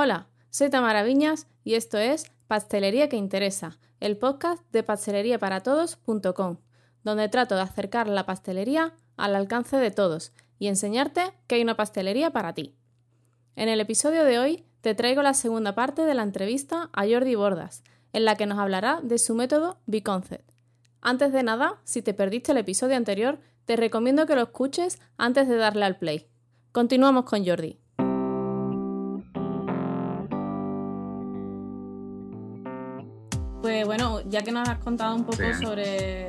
Hola, soy Tamara Viñas y esto es Pastelería que Interesa, el podcast de pasteleriaparatodos.com, donde trato de acercar la pastelería al alcance de todos y enseñarte que hay una pastelería para ti. En el episodio de hoy te traigo la segunda parte de la entrevista a Jordi Bordas, en la que nos hablará de su método B-Concept. Antes de nada, si te perdiste el episodio anterior, te recomiendo que lo escuches antes de darle al play. Continuamos con Jordi. Ya que nos has contado un poco sobre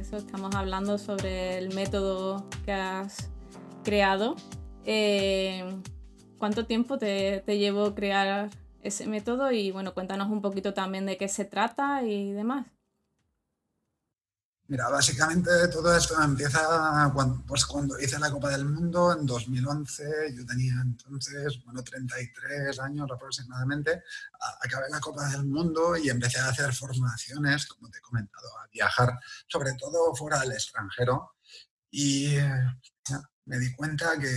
eso, estamos hablando sobre el método que has creado. Eh, ¿Cuánto tiempo te, te llevó crear ese método? Y bueno, cuéntanos un poquito también de qué se trata y demás. Mira, básicamente todo esto empieza cuando, pues cuando hice la Copa del Mundo en 2011. Yo tenía entonces, bueno, 33 años aproximadamente. Acabé la Copa del Mundo y empecé a hacer formaciones, como te he comentado, a viajar, sobre todo fuera del extranjero. Y me di cuenta que,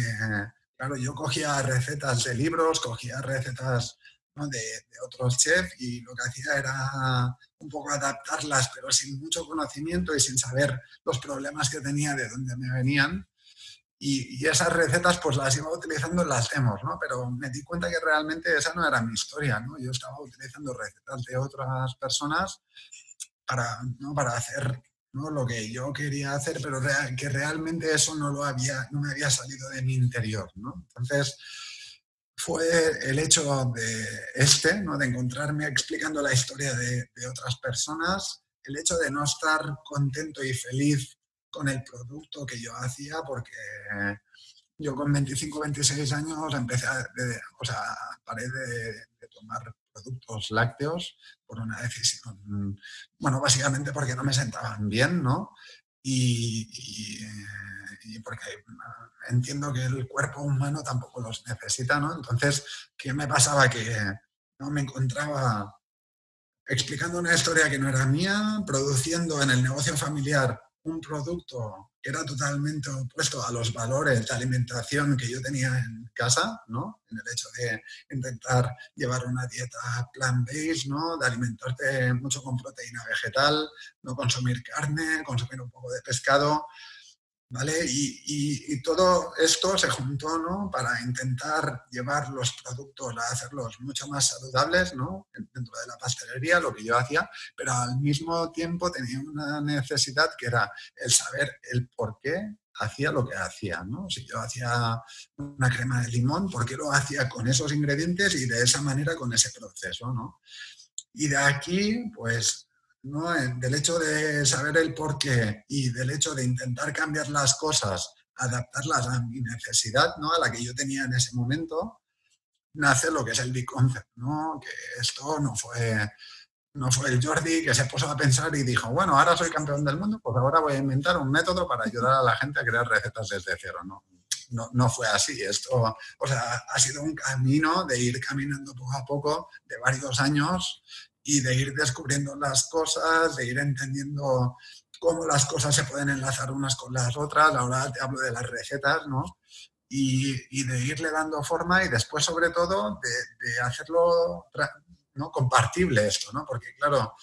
claro, yo cogía recetas de libros, cogía recetas de, otros chefs y lo que hacía era un poco adaptarlas, pero sin mucho conocimiento y sin saber los problemas que tenía, de dónde me venían. Y, esas recetas pues las iba utilizando en las demos, ¿no? Pero me di cuenta que realmente esa no era mi historia, ¿no? Yo estaba utilizando recetas de otras personas para, ¿no? para hacer ¿no? lo que yo quería hacer, pero que realmente eso no, lo había, no me había salido de mi interior, ¿no? Entonces, fue el hecho de este, ¿no? de encontrarme explicando la historia de, otras personas, el hecho de no estar contento y feliz con el producto que yo hacía, porque yo con 25, 26 años empecé a, o sea, paré de, tomar productos lácteos por una decisión, bueno, básicamente porque no me sentaban bien, ¿no? y y porque entiendo que el cuerpo humano tampoco los necesita, ¿no? Entonces, ¿qué me pasaba? Que no me encontraba explicando una historia que no era mía, produciendo en el negocio familiar un producto que era totalmente opuesto a los valores de alimentación que yo tenía en casa, ¿no? En el hecho de intentar llevar una dieta plant-based, ¿no? De alimentarte mucho con proteína vegetal, no consumir carne, consumir un poco de pescado. ¿Vale? Y, todo esto se juntó, ¿no? Para intentar llevar los productos a hacerlos mucho más saludables, ¿no? Dentro de la pastelería, lo que yo hacía, pero al mismo tiempo tenía una necesidad que era el saber el por qué hacía lo que hacía, ¿no? Si yo hacía una crema de limón, ¿por qué lo hacía con esos ingredientes y de esa manera con ese proceso, ¿no? Y de aquí, pues ¿no? del hecho de saber el porqué y del hecho de intentar cambiar las cosas, adaptarlas a mi necesidad, ¿no? a la que yo tenía en ese momento, nace lo que es el Big Concept, ¿no? que esto no fue, no fue el Jordi que se puso a pensar y dijo, bueno, ahora soy campeón del mundo, pues ahora voy a inventar un método para ayudar a la gente a crear recetas desde cero. No, no, no, fue así. Esto, o sea, ha sido un camino de ir caminando poco a poco, de varios años, y de ir descubriendo las cosas, de ir entendiendo cómo las cosas se pueden enlazar unas con las otras. Ahora te hablo de las recetas, ¿no? Y, y de irle dando forma y después, sobre todo, de, de, hacerlo ¿no? compartible esto, ¿no? Porque, claro,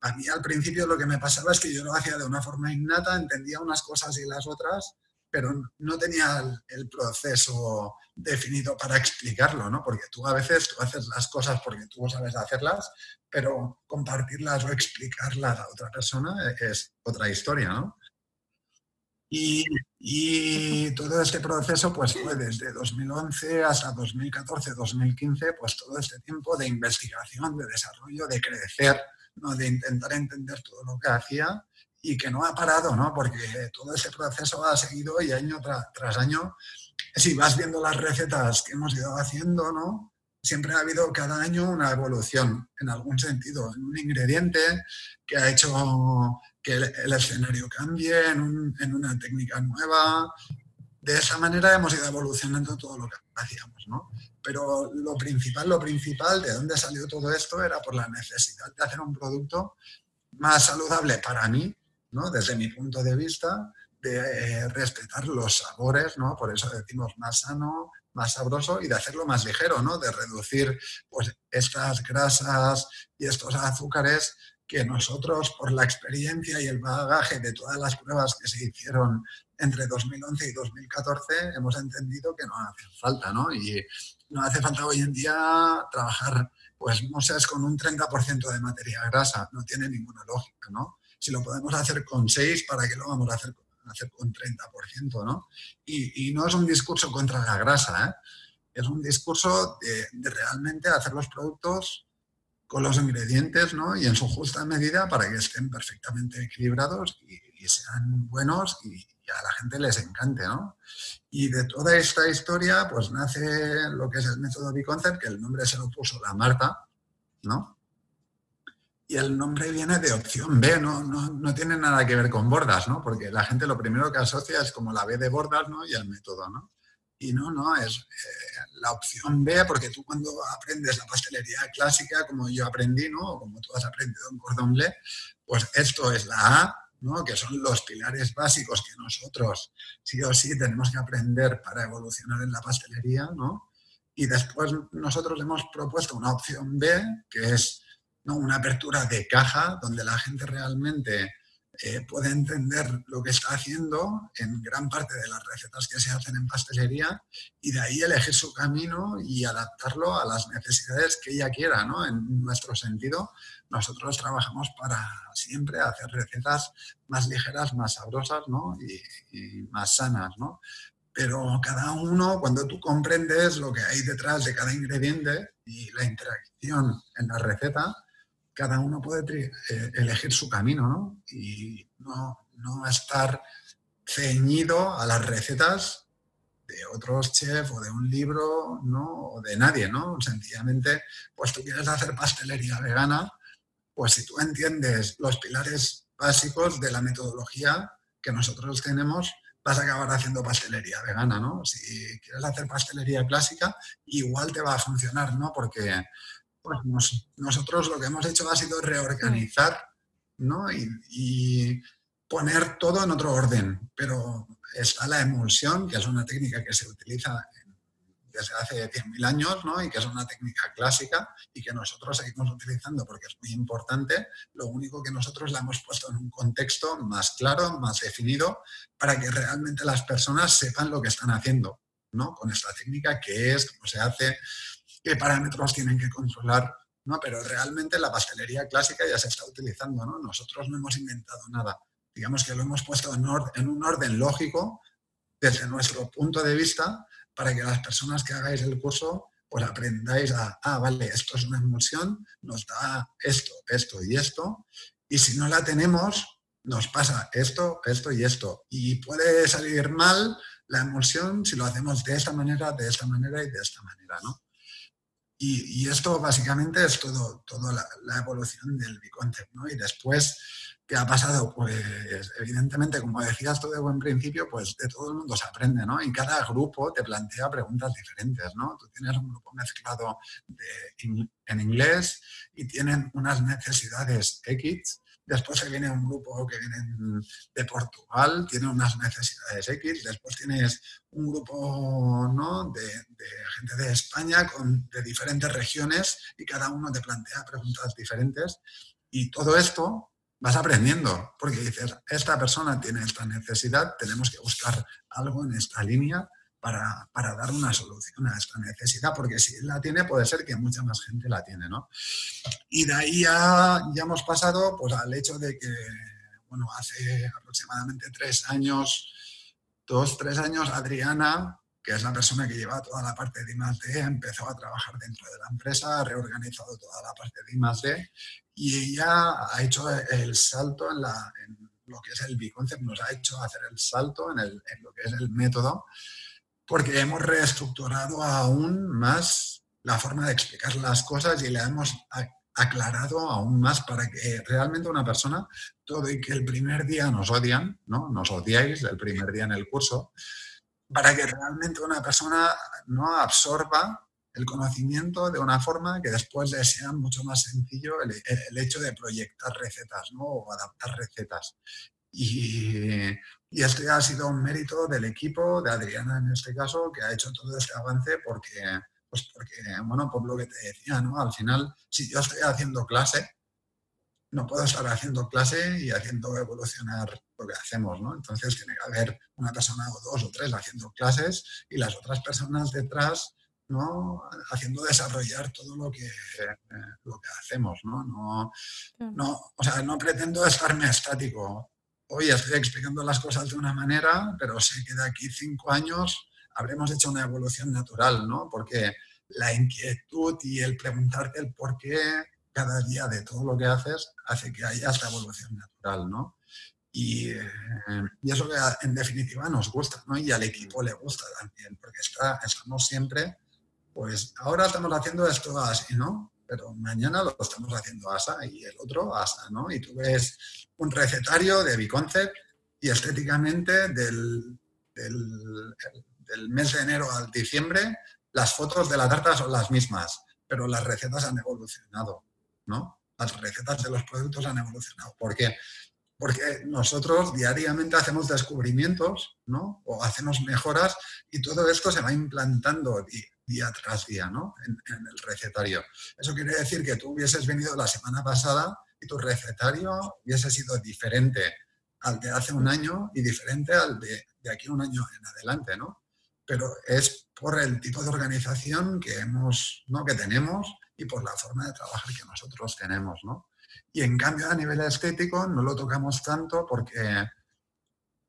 a mí al principio lo que me pasaba es que yo lo hacía de una forma innata, entendía unas cosas y las otras, pero no tenía el, proceso definido para explicarlo, ¿no? Porque tú a veces tú haces las cosas porque tú sabes hacerlas, pero compartirlas o explicarlas a otra persona es otra historia, ¿no? Y, y, todo este proceso pues fue desde 2011 hasta 2014, 2015, pues todo este tiempo de investigación, de desarrollo, de crecer, ¿no? de intentar entender todo lo que hacía y que no ha parado, ¿no? Porque todo ese proceso ha seguido y año tras año, si vas viendo las recetas que hemos ido haciendo, ¿no? Siempre ha habido cada año una evolución en algún sentido, en un ingrediente que ha hecho que el, escenario cambie, en, en, una técnica nueva. De esa manera hemos ido evolucionando todo lo que hacíamos, ¿no? Pero lo principal, lo principal, de dónde salió todo esto, era por la necesidad de hacer un producto más saludable para mí desde mi punto de vista, de eh, respetar los sabores, ¿no? Por eso decimos más sano, más sabroso y de hacerlo más ligero, ¿no? De reducir pues estas grasas y estos azúcares que nosotros, por la experiencia y el bagaje de todas las pruebas que se hicieron entre 2011 y 2014, hemos entendido que no hace falta, ¿no? Y no hace falta hoy en día trabajar, pues, no sé, con un 30% de materia grasa, no tiene ninguna lógica, ¿no? Si lo podemos hacer con 6, ¿para qué lo vamos a hacer, hacer con 30%, ¿no? Y, y, no es un discurso contra la grasa, ¿eh? Es un discurso de, realmente hacer los productos con los ingredientes ¿no? y en su justa medida para que estén perfectamente equilibrados y, sean buenos y, a la gente les encante. ¿no? Y de toda esta historia pues nace lo que es el método Biconcept, que el nombre se lo puso la Marta, ¿no? Y el nombre viene de opción B, ¿no? No, no tiene nada que ver con bordas, ¿no? Porque la gente lo primero que asocia es como la B de bordas, ¿no? Y el método, ¿no? Y no, no, es eh, la opción B, porque tú cuando aprendes la pastelería clásica, como yo aprendí, ¿no? O como tú has aprendido en Cordon Bleu, pues esto es la A, ¿no? Que son los pilares básicos que nosotros sí o sí tenemos que aprender para evolucionar en la pastelería, ¿no? Y después nosotros hemos propuesto una opción B, que es ¿no? una apertura de caja, donde la gente realmente eh, puede entender lo que está haciendo en gran parte de las recetas que se hacen en pastelería y de ahí elegir su camino y adaptarlo a las necesidades que ella quiera. ¿no? En nuestro sentido, nosotros trabajamos para siempre hacer recetas más ligeras, más sabrosas ¿no? y, y más sanas. ¿no? Pero cada uno, cuando tú comprendes lo que hay detrás de cada ingrediente y la interacción en la receta, cada uno puede eh, elegir su camino, ¿no? Y no, no estar ceñido a las recetas de otros chefs o de un libro, ¿no? O de nadie, ¿no? Sencillamente, pues tú quieres hacer pastelería vegana, pues si tú entiendes los pilares básicos de la metodología que nosotros tenemos, vas a acabar haciendo pastelería vegana, ¿no? Si quieres hacer pastelería clásica, igual te va a funcionar, ¿no? Porque pues nosotros lo que hemos hecho ha sido reorganizar ¿no? y, poner todo en otro orden. Pero está la emulsión, que es una técnica que se utiliza desde hace 100.000 años ¿no? y que es una técnica clásica y que nosotros seguimos utilizando porque es muy importante. Lo único que nosotros la hemos puesto en un contexto más claro, más definido, para que realmente las personas sepan lo que están haciendo ¿no? con esta técnica, qué es, cómo se hace qué parámetros tienen que controlar, ¿no? Pero realmente la pastelería clásica ya se está utilizando, ¿no? Nosotros no hemos inventado nada. Digamos que lo hemos puesto en, en un orden lógico desde nuestro punto de vista para que las personas que hagáis el curso pues aprendáis a, ah, vale, esto es una emulsión, nos da esto, esto y esto, y si no la tenemos, nos pasa esto, esto y esto. Y puede salir mal la emulsión si lo hacemos de esta manera, de esta manera y de esta manera, ¿no? Y, esto básicamente es todo, toda la, evolución del Biconcept, ¿no? Y después, ¿qué ha pasado? Pues evidentemente, como decías tú de buen principio, pues de todo el mundo se aprende, ¿no? Y cada grupo te plantea preguntas diferentes, ¿no? Tú tienes un grupo mezclado en inglés y tienen unas necesidades X Después se viene un grupo que viene de Portugal, tiene unas necesidades X. Después tienes un grupo ¿no? de, gente de España de diferentes regiones y cada uno te plantea preguntas diferentes. Y todo esto vas aprendiendo, porque dices, esta persona tiene esta necesidad, tenemos que buscar algo en esta línea para, dar una solución a esta necesidad, porque si la tiene, puede ser que mucha más gente la tiene, ¿no? Y de ahí ya, ya hemos pasado pues, al hecho de que, bueno, hace aproximadamente tres años, dos, tres años, Adriana, que es la persona que lleva toda la parte de I+.D., empezó a trabajar dentro de la empresa, ha reorganizado toda la parte de I+.D. y ella ha hecho el salto en, la, en lo que es el B-Concept, nos ha hecho hacer el salto en, el, en lo que es el método porque hemos reestructurado aún más la forma de explicar las cosas y le hemos aclarado aún más para que realmente una persona, todo y que el primer día nos odian, ¿no? Nos odiáis el primer día en el curso, para que realmente una persona no absorba el conocimiento de una forma que después le sea mucho más sencillo el, hecho de proyectar recetas ¿no? o adaptar recetas. Y, y esto ya ha sido un mérito del equipo, de Adriana en este caso, que ha hecho todo este avance porque, pues porque, bueno, por lo que te decía, ¿no? Al final, si yo estoy haciendo clase, no puedo estar haciendo clase y haciendo evolucionar lo que hacemos, ¿no? Entonces tiene que haber una persona o dos o tres haciendo clases y las otras personas detrás, ¿no? Haciendo desarrollar todo lo que, eh, lo que hacemos, ¿no? No, no, o sea, no pretendo estarme estático. Hoy estoy explicando las cosas de una manera, pero sé que de aquí cinco años habremos hecho una evolución natural, ¿no? Porque la inquietud y el preguntarte el por qué cada día de todo lo que haces hace que haya esta evolución natural, ¿no? Y, eh, y, eso que en definitiva nos gusta, ¿no? Y al equipo le gusta también, porque está, estamos siempre, pues ahora estamos haciendo esto así, ¿no? Pero mañana lo estamos haciendo asa y el otro asa, ¿no? Y tú ves un recetario de Biconcept y estéticamente del, del, del mes de enero al diciembre las fotos de la tarta son las mismas, pero las recetas han evolucionado. ¿no? Las recetas de los productos han evolucionado. ¿Por qué? Porque nosotros diariamente hacemos descubrimientos, ¿no? O hacemos mejoras y todo esto se va implantando día, tras día, ¿no? En, el recetario. Eso quiere decir que tú hubieses venido la semana pasada y tu recetario hubiese sido diferente al de hace un año y diferente al de, de aquí un año en adelante, ¿no? Pero es por el tipo de organización que hemos, ¿no? que tenemos y por la forma de trabajar que nosotros tenemos, ¿no? Y en cambio a nivel estético no lo tocamos tanto porque,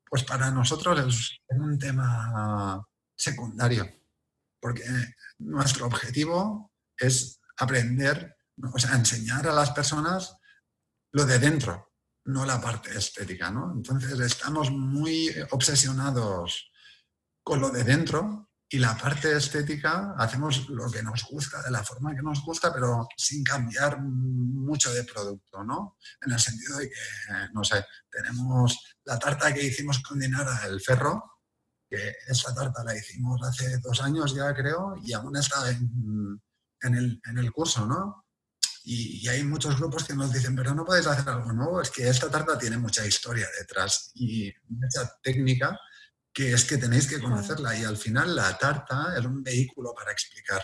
pues para nosotros es un tema secundario, porque nuestro objetivo es aprender, o sea, enseñar a las personas lo de dentro, no la parte estética, ¿no? Entonces estamos muy obsesionados con lo de dentro y la parte estética hacemos lo que nos gusta, de la forma que nos gusta, pero sin cambiar mucho de producto, ¿no? En el sentido de que, no sé, tenemos la tarta que hicimos con Dinara el Ferro, que esa tarta la hicimos hace dos años ya creo, y aún está en, el, en el, curso, ¿no? Y, y, hay muchos grupos que nos dicen, pero no podéis hacer algo nuevo, es que esta tarta tiene mucha historia detrás y mucha técnica que es que tenéis que conocerla y al final la tarta es un vehículo para explicar,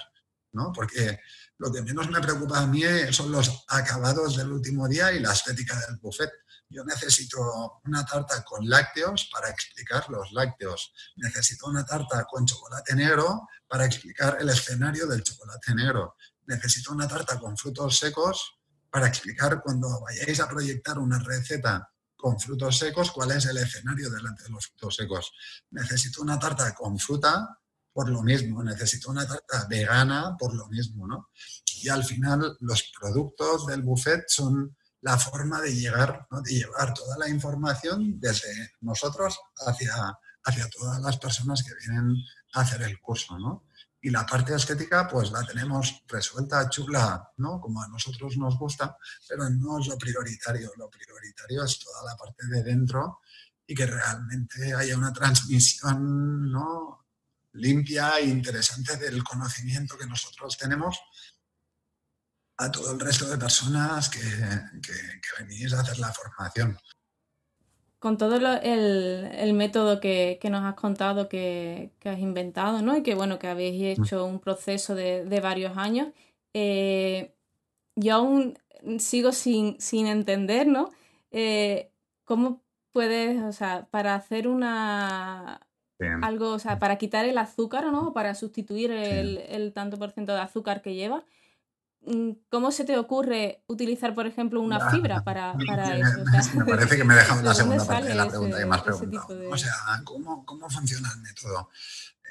¿no? Porque lo que menos me preocupa a mí son los acabados del último día y la estética del buffet. Yo necesito una tarta con lácteos para explicar los lácteos. Necesito una tarta con chocolate negro para explicar el escenario del chocolate negro. Necesito una tarta con frutos secos para explicar cuando vayáis a proyectar una receta con frutos secos, cuál es el escenario delante de los frutos secos. Necesito una tarta con fruta por lo mismo, necesito una tarta vegana por lo mismo, ¿no? Y al final los productos del buffet son la forma de llegar, de llevar toda la información desde nosotros hacia, hacia todas las personas que vienen a hacer el curso, ¿no? y la parte estética pues la tenemos resuelta, chula, ¿no? Como a nosotros nos gusta, pero no es lo prioritario. Lo prioritario es toda la parte de dentro y que realmente haya una transmisión, ¿no? limpia e interesante del conocimiento que nosotros tenemos a todo el resto de personas que, que, que venís a hacer la formación con todo el, método que, nos has contado, que, has inventado, ¿no? Y que bueno, que habéis mm. hecho un proceso de, varios años, eh, yo aún sigo sin, entender, ¿no? Eh, ¿Cómo puedes, o sea, para hacer una algo, o sea, para quitar el azúcar, ¿no? Para sustituir el, el tanto por ciento de azúcar que lleva, ¿Cómo se te ocurre utilizar, por ejemplo, una fibra para, para eso? me parece que me he dejado la segunda parte de la pregunta que me has preguntado. O sea, ¿cómo, ¿cómo, funciona el método?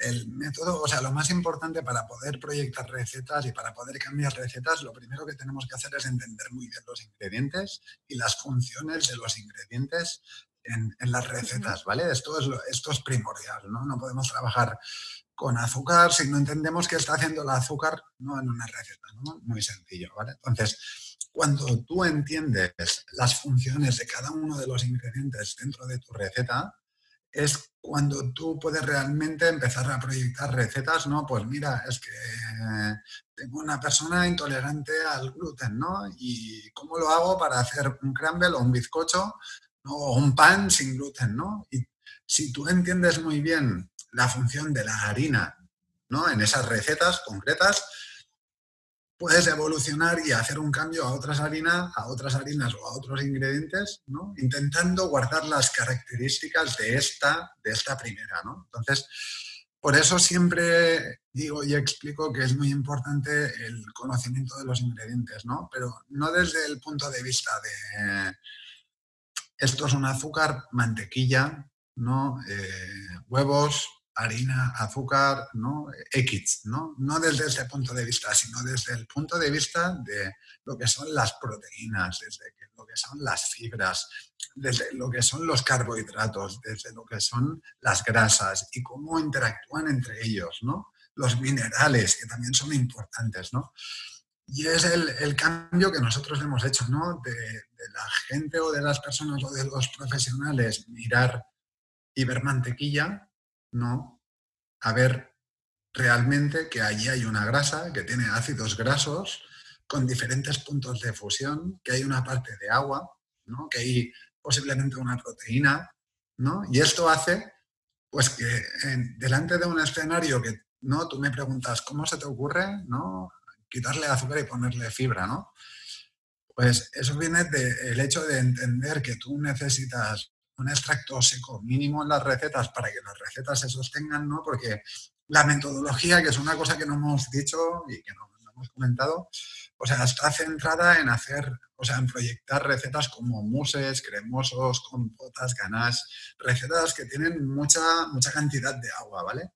El método, o sea, lo más importante para poder proyectar recetas y para poder cambiar recetas, lo primero que tenemos que hacer es entender muy bien los ingredientes y las funciones de los ingredientes en, en las recetas, ¿vale? Esto es, esto es primordial, ¿no? No podemos trabajar con azúcar si no entendemos qué está haciendo el azúcar no en una receta, ¿no? Muy sencillo, ¿vale? Entonces, cuando tú entiendes las funciones de cada uno de los ingredientes dentro de tu receta, es cuando tú puedes realmente empezar a proyectar recetas, ¿no? Pues mira, es que tengo una persona intolerante al gluten, ¿no? ¿Y cómo lo hago para hacer un crumble o un bizcocho o un pan sin gluten, ¿no? Y si tú entiendes muy bien la función de la harina, ¿no? En esas recetas concretas, puedes evolucionar y hacer un cambio a otras harinas, a otras harinas o a otros ingredientes, ¿no? Intentando guardar las características de esta, de esta primera, ¿no? Entonces, por eso siempre digo y explico que es muy importante el conocimiento de los ingredientes, ¿no? Pero no desde el punto de vista de esto es un azúcar, mantequilla, ¿no? Eh, huevos, harina, azúcar, ¿no? X, ¿no? No desde ese punto de vista, sino desde el punto de vista de lo que son las proteínas, desde lo que son las fibras, desde lo que son los carbohidratos, desde lo que son las grasas y cómo interactúan entre ellos, ¿no? Los minerales, que también son importantes, ¿no? Y es el, cambio que nosotros hemos hecho, ¿no? De, de, la gente o de las personas o de los profesionales mirar y ver mantequilla no a ver realmente que allí hay una grasa que tiene ácidos grasos con diferentes puntos de fusión, que hay una parte de agua, ¿no? que hay posiblemente una proteína, ¿no? Y esto hace pues que delante de un escenario que no tú me preguntas cómo se te ocurre, ¿no? quitarle azúcar y ponerle fibra, ¿no? Pues eso viene del hecho de entender que tú necesitas un extracto seco mínimo en las recetas para que las recetas se sostengan, ¿no? Porque la metodología, que es una cosa que no hemos dicho y que no, hemos comentado, o sea, está centrada en hacer, o sea, en proyectar recetas como muses, cremosos, compotas, ganaches, recetas que tienen mucha, mucha cantidad de agua, ¿vale?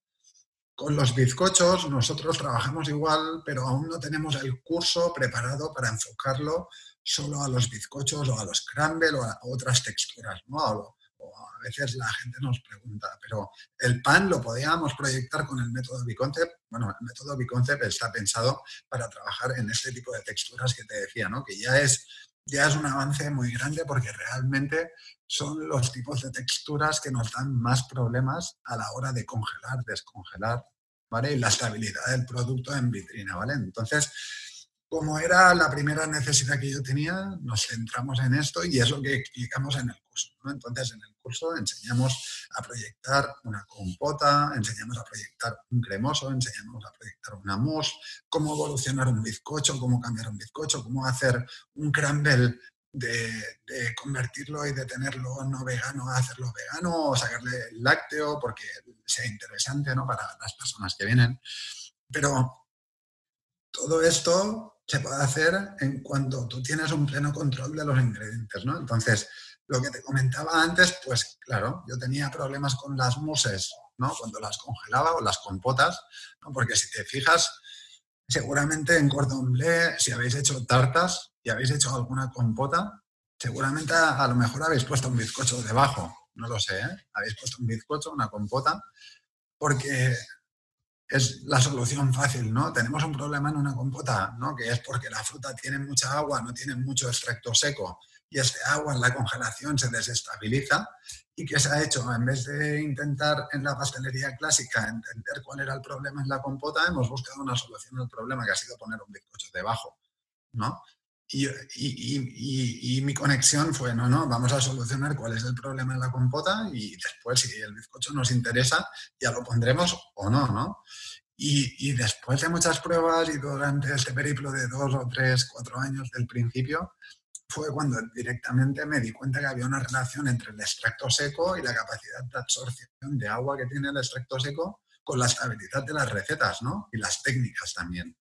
Con los bizcochos nosotros trabajamos igual, pero aún no tenemos el curso preparado para enfocarlo solo a los bizcochos o a los crumble o a otras texturas, ¿no? O, a veces la gente nos pregunta, pero el pan lo podíamos proyectar con el método Biconcept. Bueno, el método Biconcept está pensado para trabajar en este tipo de texturas que te decía, ¿no? Que ya es, ya es un avance muy grande porque realmente son los tipos de texturas que nos dan más problemas a la hora de congelar, descongelar, ¿vale? Y la estabilidad del producto en vitrina, ¿vale? Entonces, como era la primera necesidad que yo tenía, nos centramos en esto y es lo que explicamos en el curso. Entonces, en el curso enseñamos a proyectar una compota, enseñamos a proyectar un cremoso, enseñamos a proyectar una mousse, cómo evolucionar un bizcocho, cómo cambiar un bizcocho, cómo hacer un crumble de, convertirlo y de tenerlo no vegano a hacerlo vegano o sacarle el lácteo porque sea interesante ¿no? para las personas que vienen. Pero todo esto se puede hacer en cuanto tú tienes un pleno control de los ingredientes, ¿no? Entonces, lo que te comentaba antes, pues claro, yo tenía problemas con las muses, ¿no? Cuando las congelaba o las compotas, ¿no? Porque si te fijas, seguramente en cordon bleu, si habéis hecho tartas y habéis hecho alguna compota, seguramente a, lo mejor habéis puesto un bizcocho debajo, no lo sé, ¿eh? Habéis puesto un bizcocho, una compota, porque es la solución fácil, ¿no? Tenemos un problema en una compota, ¿no? Que es porque la fruta tiene mucha agua, no tiene mucho extracto seco y este agua en la congelación se desestabiliza. ¿Y qué se ha hecho? En vez de intentar en la pastelería clásica entender cuál era el problema en la compota, hemos buscado una solución al problema que ha sido poner un bizcocho debajo, ¿no? Y, y, y, mi conexión fue, no, no, vamos a solucionar cuál es el problema en la compota y después, si el bizcocho nos interesa, ya lo pondremos o no, ¿no? Y, después de muchas pruebas y durante este periplo de dos o tres, cuatro años del principio, fue cuando directamente me di cuenta que había una relación entre el extracto seco y la capacidad de absorción de agua que tiene el extracto seco con la estabilidad de las recetas, ¿no? Y las técnicas también.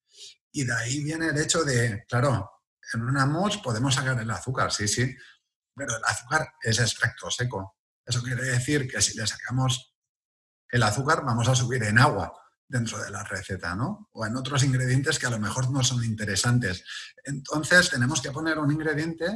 Y de ahí viene el hecho de, claro, en una mousse podemos sacar el azúcar, sí, sí, pero el azúcar es extracto seco. Eso quiere decir que si le sacamos el azúcar vamos a subir en agua dentro de la receta, ¿no? O en otros ingredientes que a lo mejor no son interesantes. Entonces tenemos que poner un ingrediente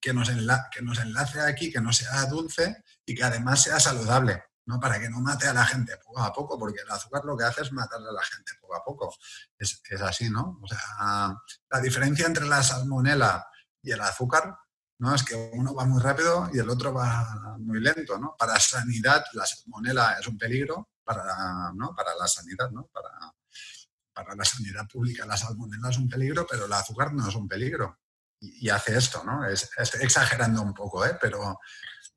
que nos, que nos enlace aquí, que no sea dulce y que además sea saludable. ¿No? Para que no mate a la gente poco a poco, porque el azúcar lo que hace es matarle a la gente poco a poco. Es, así, ¿no? O sea, la diferencia entre la salmonela y el azúcar, ¿no? Es que uno va muy rápido y el otro va muy lento, ¿no? Para sanidad, la salmonela es un peligro para, ¿no? para la sanidad, ¿no? Para, para la sanidad pública la salmonela es un peligro, pero el azúcar no es un peligro. Y, hace esto, ¿no? Es, estoy exagerando un poco, ¿eh? Pero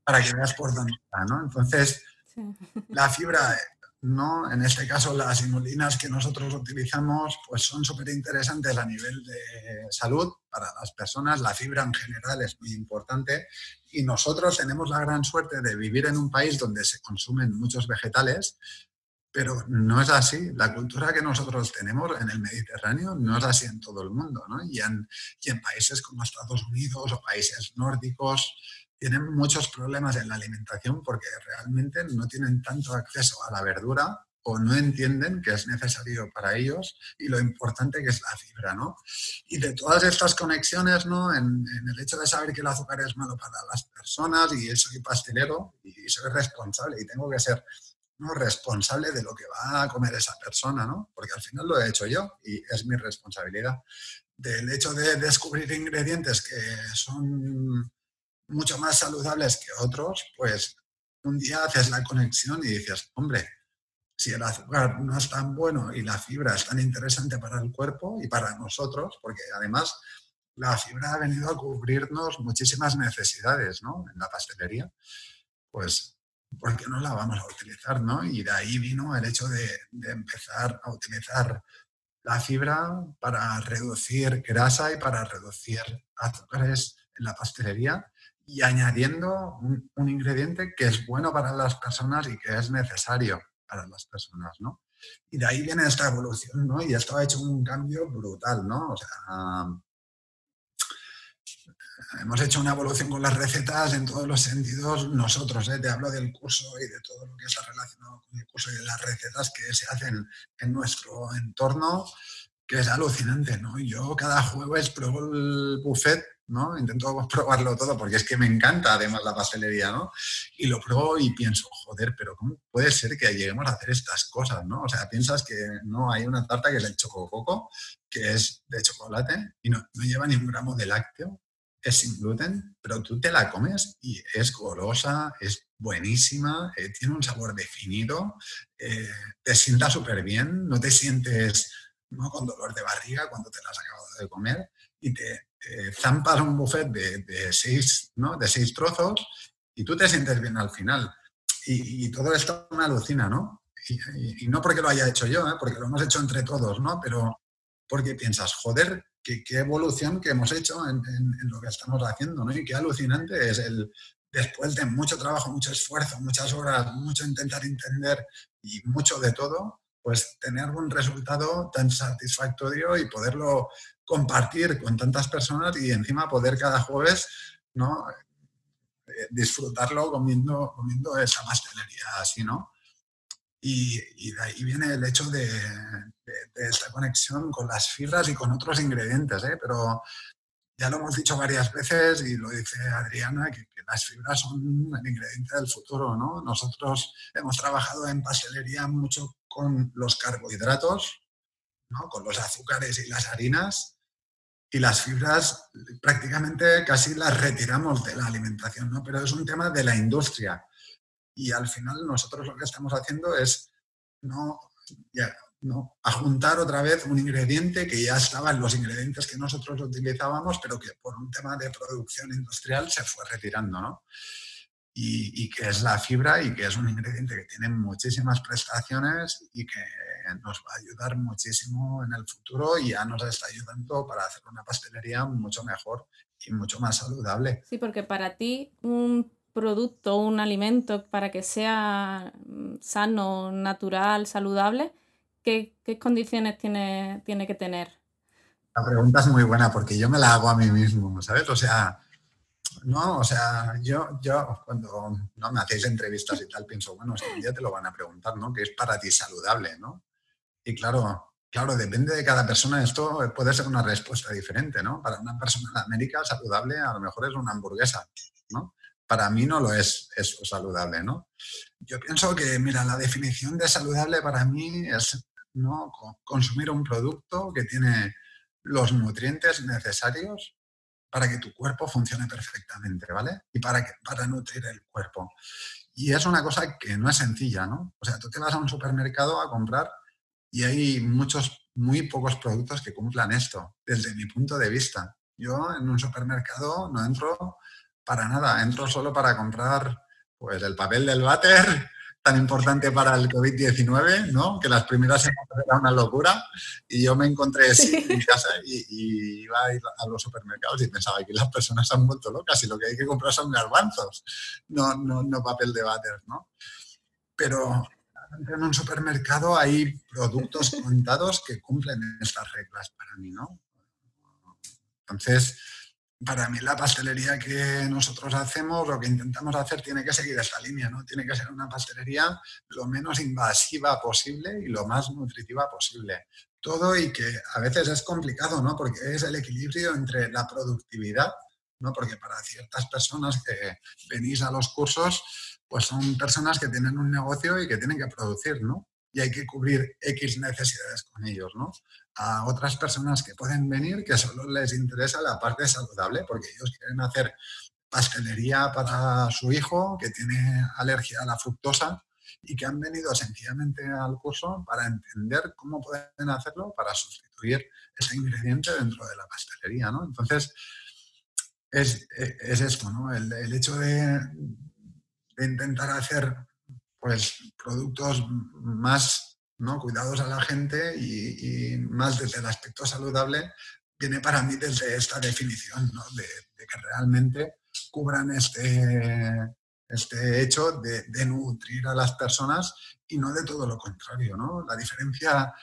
para que veas por dónde está, ¿no? Entonces, la fibra ¿no? En este caso, las inulinas que nosotros utilizamos pues son súper interesantes a nivel de salud para las personas. La fibra en general es muy importante y nosotros tenemos la gran suerte de vivir en un país donde se consumen muchos vegetales, pero no es así. La cultura que nosotros tenemos en el Mediterráneo no es así en todo el mundo, ¿no? Y en, y en países como Estados Unidos o países nórdicos, tienen muchos problemas en la alimentación porque realmente no tienen tanto acceso a la verdura o no entienden que es necesario para ellos y lo importante que es la fibra, ¿no? Y de todas estas conexiones, ¿no? En, el hecho de saber que el azúcar es malo para las personas y soy pastelero y soy responsable y tengo que ser ¿no? responsable de lo que va a comer esa persona, ¿no? Porque al final lo he hecho yo y es mi responsabilidad. Del hecho de descubrir ingredientes que son mucho más saludables que otros, pues un día haces la conexión y dices, hombre, si el azúcar no es tan bueno y la fibra es tan interesante para el cuerpo y para nosotros, porque además la fibra ha venido a cubrirnos muchísimas necesidades ¿no? en la pastelería, pues ¿por qué no la vamos a utilizar? ¿no? Y de ahí vino el hecho de, de empezar a utilizar la fibra para reducir grasa y para reducir azúcares en la pastelería y añadiendo un, ingrediente que es bueno para las personas y que es necesario para las personas, ¿no? Y de ahí viene esta evolución, ¿no? Y esto ha hecho un cambio brutal, ¿no? O sea, hemos hecho una evolución con las recetas en todos los sentidos nosotros, ¿eh? te hablo del curso y de todo lo que está relacionado con el curso y de las recetas que se hacen en nuestro entorno, que es alucinante, ¿no? Yo cada jueves pruebo el buffet ¿no? Intento probarlo todo porque es que me encanta además la pastelería, ¿no? Y lo pruebo y pienso, joder, pero ¿cómo puede ser que lleguemos a hacer estas cosas, ¿no? O sea, piensas que no hay una tarta que es el chocococo, que es de chocolate y no, lleva ni un gramo de lácteo, es sin gluten, pero tú te la comes y es golosa, es buenísima, eh, tiene un sabor definido, eh, te sienta súper bien, no te sientes ¿no? con dolor de barriga cuando te la has acabado de comer y te, zampas un buffet de, seis, ¿no? de seis trozos y tú te sientes bien al final. Y, todo esto me alucina, ¿no? Y, no porque lo haya hecho yo, ¿eh? porque lo hemos hecho entre todos, ¿no? Pero porque piensas, joder, qué, evolución que hemos hecho en, lo que estamos haciendo, ¿no? Y qué alucinante es el, después de mucho trabajo, mucho esfuerzo, muchas horas, mucho intentar entender y mucho de todo, pues tener un resultado tan satisfactorio y poderlo compartir con tantas personas y encima poder cada jueves ¿no? Eh, disfrutarlo comiendo, comiendo esa pastelería así, ¿no? Y, de ahí viene el hecho de, esta conexión con las fibras y con otros ingredientes, ¿eh? Pero ya lo hemos dicho varias veces y lo dice Adriana, que, que, las fibras son el ingrediente del futuro, ¿no? Nosotros hemos trabajado en pastelería mucho con los carbohidratos, ¿no? con los azúcares y las harinas, y las fibras prácticamente casi las retiramos de la alimentación, ¿no? pero es un tema de la industria. Y al final nosotros lo que estamos haciendo es no, ya, no ajuntar otra vez un ingrediente que ya estaba en los ingredientes que nosotros utilizábamos, pero que por un tema de producción industrial se fue retirando. ¿no? Y, que es la fibra y que es un ingrediente que tiene muchísimas prestaciones y que nos va a ayudar muchísimo en el futuro y ya nos está ayudando para hacer una pastelería mucho mejor y mucho más saludable. Sí, porque para ti un producto, un alimento, para que sea mm, sano, natural, saludable, ¿qué, qué condiciones tiene, tiene que tener? La pregunta es muy buena porque yo me la hago a mí mismo, ¿sabes? O sea, no, o sea, yo, yo cuando no me hacéis entrevistas y tal, pienso, bueno, este día te lo van a preguntar, ¿no? ¿Qué es para ti saludable, no? Y claro, claro, depende de cada persona, esto puede ser una respuesta diferente, ¿no? Para una persona de América, saludable a lo mejor es una hamburguesa, ¿no? Para mí no lo es eso saludable, ¿no? Yo pienso que, mira, la definición de saludable para mí es, ¿no? Consumir un producto que tiene los nutrientes necesarios para que tu cuerpo funcione perfectamente, ¿vale? Y para, que, para nutrir el cuerpo. Y es una cosa que no es sencilla, ¿no? O sea, tú te vas a un supermercado a comprar y hay muchos, muy pocos productos que cumplan esto, desde mi punto de vista. Yo en un supermercado no entro para nada, entro solo para comprar pues el papel del váter tan importante para el COVID-19, ¿no? Que las primeras semanas era una locura y yo me encontré así en casa y, iba a ir a los supermercados y pensaba que las personas se han vuelto locas y lo que hay que comprar son garbanzos, no, no, no papel de váter, ¿no? Pero en un supermercado hay productos contados que cumplen estas reglas para mí, ¿no? Entonces, para mí la pastelería que nosotros hacemos, lo que intentamos hacer, tiene que seguir esta línea, ¿no? Tiene que ser una pastelería lo menos invasiva posible y lo más nutritiva posible. Todo y que a veces es complicado, ¿no? Porque es el equilibrio entre la productividad, ¿no? Porque para ciertas personas que venís a los cursos, pues son personas que tienen un negocio y que tienen que producir, ¿no? y hay que cubrir X necesidades con ellos, ¿no? A otras personas que pueden venir que solo les interesa la parte saludable porque ellos quieren hacer pastelería para su hijo que tiene alergia a la fructosa y que han venido sencillamente al curso para entender cómo pueden hacerlo para sustituir ese ingrediente dentro de la pastelería, ¿no? Entonces, es, esto, ¿no? El, hecho de, de intentar hacer pues productos más ¿no? cuidados a la gente y, más desde el aspecto saludable, viene para mí desde esta definición, ¿no? de, que realmente cubran este, este hecho de, de, nutrir a las personas y no de todo lo contrario. ¿no? La, diferencia,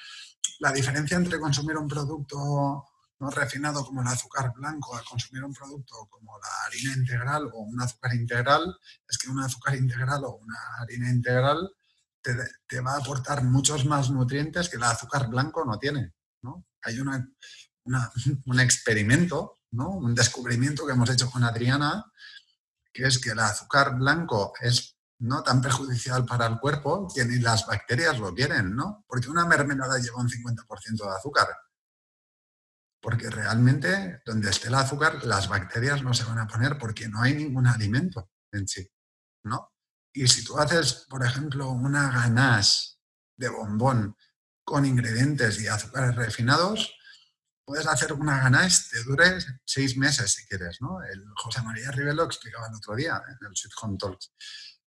la diferencia entre consumir un producto no refinado como el azúcar blanco a consumir un producto como la harina integral o un azúcar integral, es que un azúcar integral o una harina integral te, va a aportar muchos más nutrientes que el azúcar blanco no tiene. ¿no? Hay una, un experimento, ¿no? un descubrimiento que hemos hecho con Adriana, que es que el azúcar blanco es no tan perjudicial para el cuerpo que ni las bacterias lo quieren, ¿no? Porque una mermelada lleva un 50% de azúcar porque realmente donde esté el azúcar, las bacterias no se van a poner porque no hay ningún alimento en sí, ¿no? Y si tú haces, por ejemplo, una ganache de bombón con ingredientes y azúcares refinados, puedes hacer una ganache que dure seis meses si quieres, ¿no? El José María Rivelo explicaba el otro día en el Sweet Home Talks.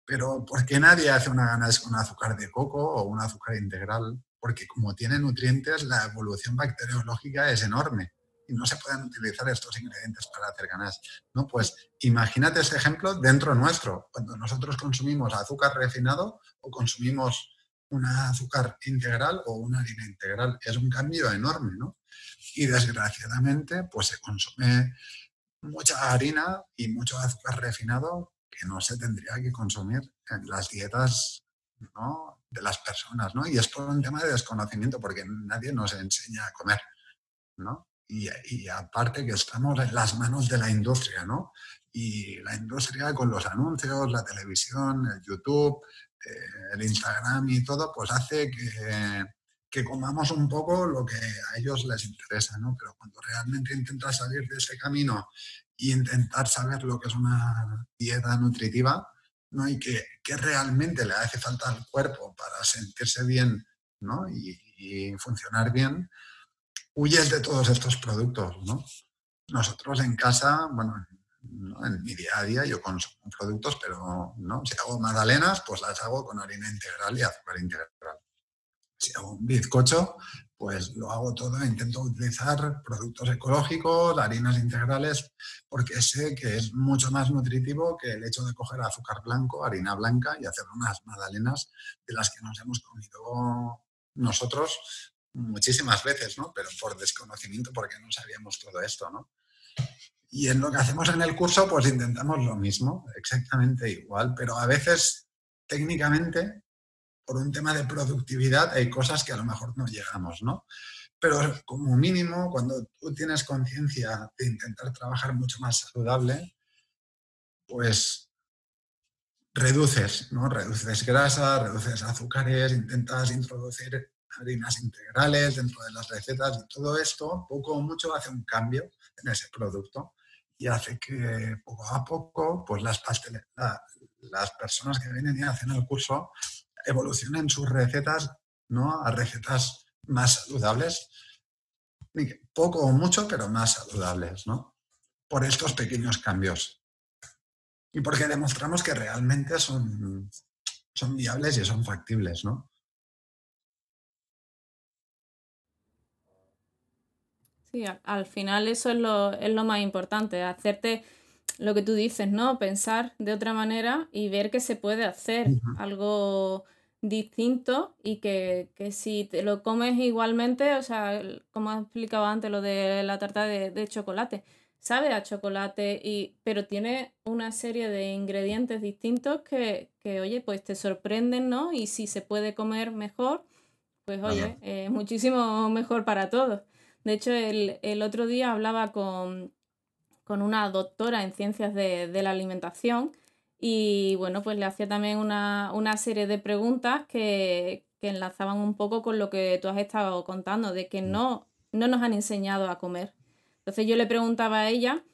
Pero ¿por qué nadie hace una ganache con azúcar de coco o un azúcar integral porque como tiene nutrientes, la evolución bacteriológica es enorme y no se pueden utilizar estos ingredientes para hacer ganas. ¿no? Pues imagínate ese ejemplo dentro nuestro. Cuando nosotros consumimos azúcar refinado o consumimos una azúcar integral o una harina integral, es un cambio enorme, ¿no? Y desgraciadamente, pues se consume mucha harina y mucho azúcar refinado que no se tendría que consumir en las dietas de las personas, ¿no? Y es por un tema de desconocimiento, porque nadie nos enseña a comer, ¿no? Y, y, aparte que estamos en las manos de la industria, ¿no? Y la industria con los anuncios, la televisión, el YouTube, eh, el Instagram y todo, pues hace que, que, comamos un poco lo que a ellos les interesa, ¿no? Pero cuando realmente intentas salir de ese camino e intentar saber lo que es una dieta nutritiva, ¿no? y que, realmente le hace falta al cuerpo para sentirse bien ¿no? y, funcionar bien, huyes de todos estos productos. ¿no? Nosotros en casa, bueno, en mi día a día yo consumo productos, pero ¿no? si hago magdalenas, pues las hago con harina integral y azúcar integral. Si hago un bizcocho, pues lo hago todo, intento utilizar productos ecológicos, harinas integrales, porque sé que es mucho más nutritivo que el hecho de coger azúcar blanco, harina blanca y hacer unas magdalenas de las que nos hemos comido nosotros muchísimas veces, ¿no? Pero por desconocimiento, porque no sabíamos todo esto, ¿no? Y en lo que hacemos en el curso, pues intentamos lo mismo, exactamente igual, pero a veces técnicamente por un tema de productividad hay cosas que a lo mejor no llegamos, ¿no? Pero como mínimo, cuando tú tienes conciencia de intentar trabajar mucho más saludable, pues reduces, ¿no? Reduces grasa, reduces azúcares, intentas introducir harinas integrales dentro de las recetas y todo esto, poco o mucho, hace un cambio en ese producto y hace que poco a poco, pues las, las personas que vienen y hacen el curso evolucionen sus recetas ¿no? a recetas más saludables, poco o mucho, pero más saludables, ¿no? Por estos pequeños cambios. y porque demostramos que realmente son, son viables y son factibles, ¿no? Sí, al, final eso es lo, es lo más importante, hacerte lo que tú dices, ¿no? Pensar de otra manera y ver que se puede hacer algo distinto y que, si te lo comes igualmente, o sea, como has explicado antes, lo de la tarta de, chocolate, sabe a chocolate, y, pero tiene una serie de ingredientes distintos que, que, oye, pues te sorprenden, ¿no? Y si se puede comer mejor, pues oye, es muchísimo mejor para todos. De hecho, el, el otro día hablaba con, con una doctora en ciencias de, la alimentación y bueno, pues le hacía también una, serie de preguntas que, enlazaban un poco con lo que tú has estado contando, de que no, no nos han enseñado a comer. Entonces yo le preguntaba a ella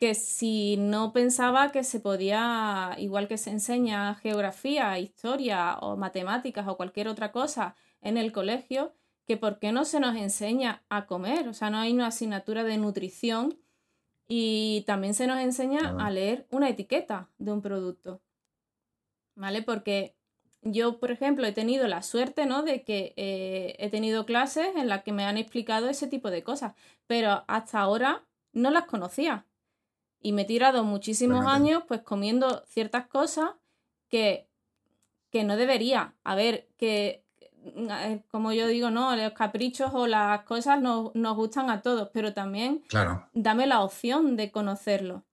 que si no pensaba que se podía, igual que se enseña geografía, historia o matemáticas o cualquier otra cosa en el colegio, que por qué no se nos enseña a comer. O sea, no hay una asignatura de nutrición y también se nos enseña a leer una etiqueta de un producto. ¿Vale? Porque yo, por ejemplo, he tenido la suerte, ¿no? De que eh, he tenido clases en las que me han explicado ese tipo de cosas, pero hasta ahora no las conocía. Y me he tirado muchísimos años pues comiendo ciertas cosas que, que no debería. A ver, que como yo digo, no, los caprichos o las cosas nos, gustan a todos, pero también dame la opción de conocerlo.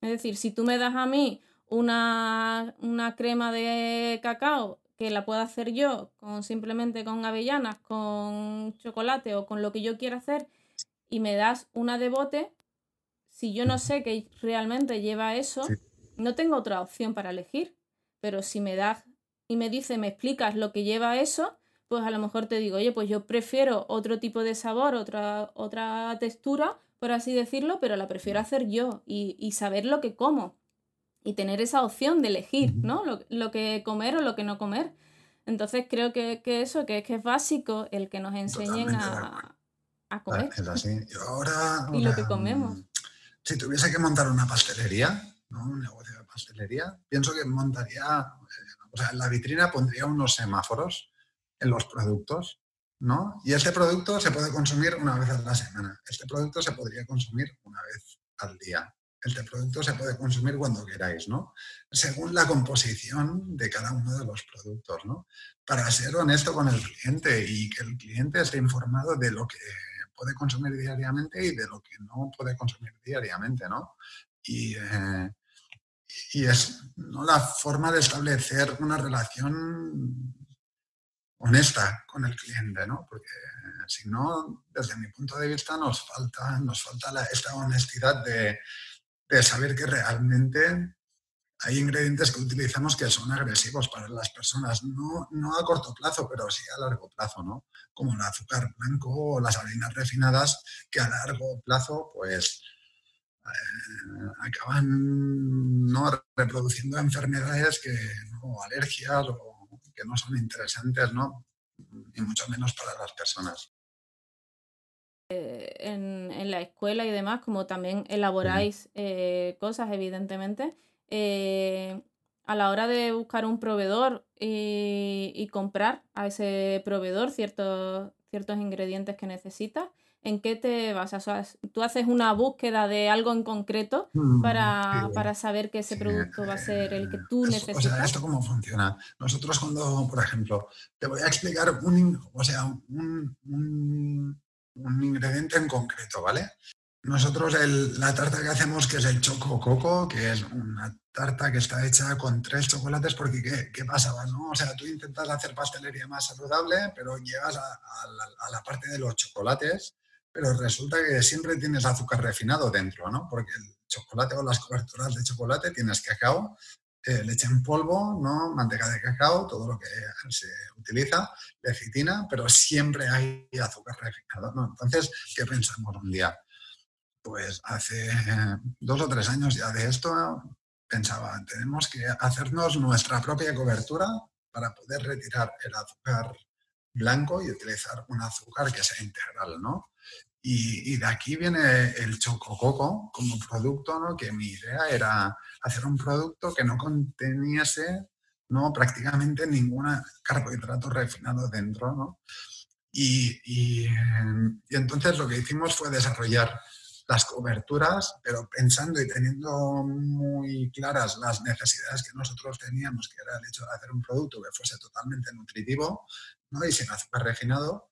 Es decir, si tú me das a mí una, una crema de cacao que la pueda hacer yo con simplemente con avellanas, con chocolate o con lo que yo quiera hacer y me das una de bote, si yo no sé que realmente lleva eso, no tengo otra opción para elegir. Pero si me das y me dice, me explicas lo que lleva eso, pues a lo mejor te digo, oye, pues yo prefiero otro tipo de sabor, otra, otra textura, por así decirlo, pero la prefiero hacer yo y, saber lo que como y tener esa opción de elegir, ¿no? Lo, que comer o lo que no comer. Entonces creo que, eso, que es que es básico el que nos enseñen a, comer. Es así. Yo ahora, y lo que comemos. Si tuviese que montar una pastelería, ¿no? un negocio de pastelería, pienso que montaría, eh, o sea, en la vitrina pondría unos semáforos en los productos, ¿no? Y este producto se puede consumir una vez a la semana. Este producto se podría consumir una vez al día. Este producto se puede consumir cuando queráis, ¿no? Según la composición de cada uno de los productos, ¿no? Para ser honesto con el cliente y que el cliente esté informado de lo que puede consumir diariamente y de lo que no puede consumir diariamente, ¿no? Y, eh, y es ¿no? la forma de establecer una relación honesta con el cliente, ¿no? Porque si no, desde mi punto de vista, nos falta, nos falta esta honestidad de, saber que realmente hay ingredientes que utilizamos que son agresivos para las personas, no, a corto plazo, pero sí a largo plazo, ¿no? Como el azúcar blanco o las harinas refinadas, que a largo plazo, pues, eh, acaban ¿no? reproduciendo enfermedades que, o alergias o que no son interesantes, ¿no? Y mucho menos para las personas. Eh, en, la escuela y demás, como también elaboráis eh, cosas, evidentemente, eh, a la hora de buscar un proveedor y, comprar a ese proveedor ciertos, ciertos ingredientes que necesitas, ¿en qué te basas? tú haces una búsqueda de algo en concreto mm, para, saber que ese producto va a ser el que tú necesitas. O sea, ¿esto cómo funciona? Nosotros cuando, por ejemplo, te voy a explicar un, o sea, un, un, ingrediente en concreto, ¿vale? Nosotros la tarta que hacemos, que es el choco coco, que es una tarta que está hecha con tres chocolates, porque ¿qué, qué pasaba? No? O sea, tú intentas hacer pastelería más saludable, pero llegas a la parte de los chocolates pero resulta que siempre tienes azúcar refinado dentro, ¿no? Porque el chocolate o las coberturas de chocolate tienes cacao, eh, leche en polvo, ¿no? Manteca de cacao, todo lo que se utiliza, lecitina, pero siempre hay azúcar refinado, ¿no? Entonces, ¿qué pensamos un día? Pues hace dos o tres años ya de esto pensaba, tenemos que hacernos nuestra propia cobertura para poder retirar el azúcar blanco y utilizar un azúcar que sea integral, ¿no? Y, de aquí viene el chocococo como producto, ¿no? que mi idea era hacer un producto que no conteniese ¿no? prácticamente ningún carbohidrato refinado dentro. ¿no? Y, y, entonces lo que hicimos fue desarrollar las coberturas, pero pensando y teniendo muy claras las necesidades que nosotros teníamos, que era el hecho de hacer un producto que fuese totalmente nutritivo ¿no? y sin azúcar refinado,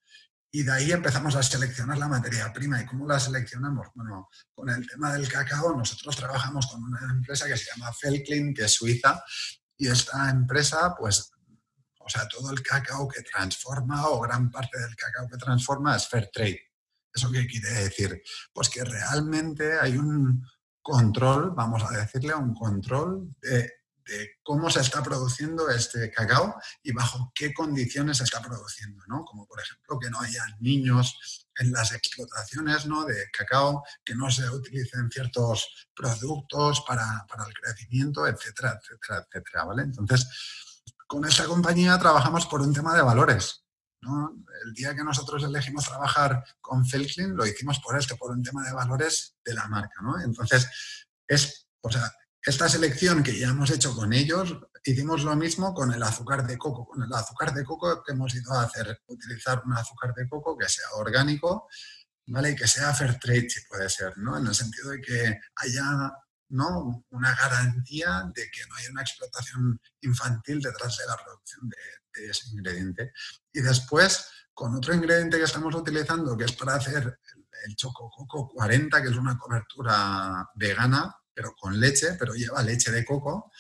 y de ahí empezamos a seleccionar la materia prima. ¿Y cómo la seleccionamos? Bueno, con el tema del cacao, nosotros trabajamos con una empresa que se llama Felklin, que es suiza, y esta empresa, pues, o sea, todo el cacao que transforma o gran parte del cacao que transforma es fair trade. ¿Eso qué quiere decir? Pues que realmente hay un control, vamos a decirle, un control de de cómo se está produciendo este cacao y bajo qué condiciones se está produciendo, ¿no? Como por ejemplo que no haya niños en las explotaciones ¿no? de cacao, que no se utilicen ciertos productos para, para el crecimiento, etcétera, etcétera, etcétera, ¿vale? Entonces, con esta compañía trabajamos por un tema de valores, ¿no? El día que nosotros elegimos trabajar con Felklin, lo hicimos por esto, por un tema de valores de la marca, ¿no? Entonces, es, o sea, esta selección que ya hemos hecho con ellos, hicimos lo mismo con el azúcar de coco. Con el azúcar de coco que hemos ido a hacer, utilizar un azúcar de coco que sea orgánico, ¿vale? Y que sea fair trade, si puede ser, ¿no? En el sentido de que haya ¿no? una garantía de que no haya una explotación infantil detrás de la producción de, ese ingrediente. Y después, con otro ingrediente que estamos utilizando, que es para hacer el, el Choco Coco 40, que es una cobertura vegana, pero con leche, pero lleva leche de coco,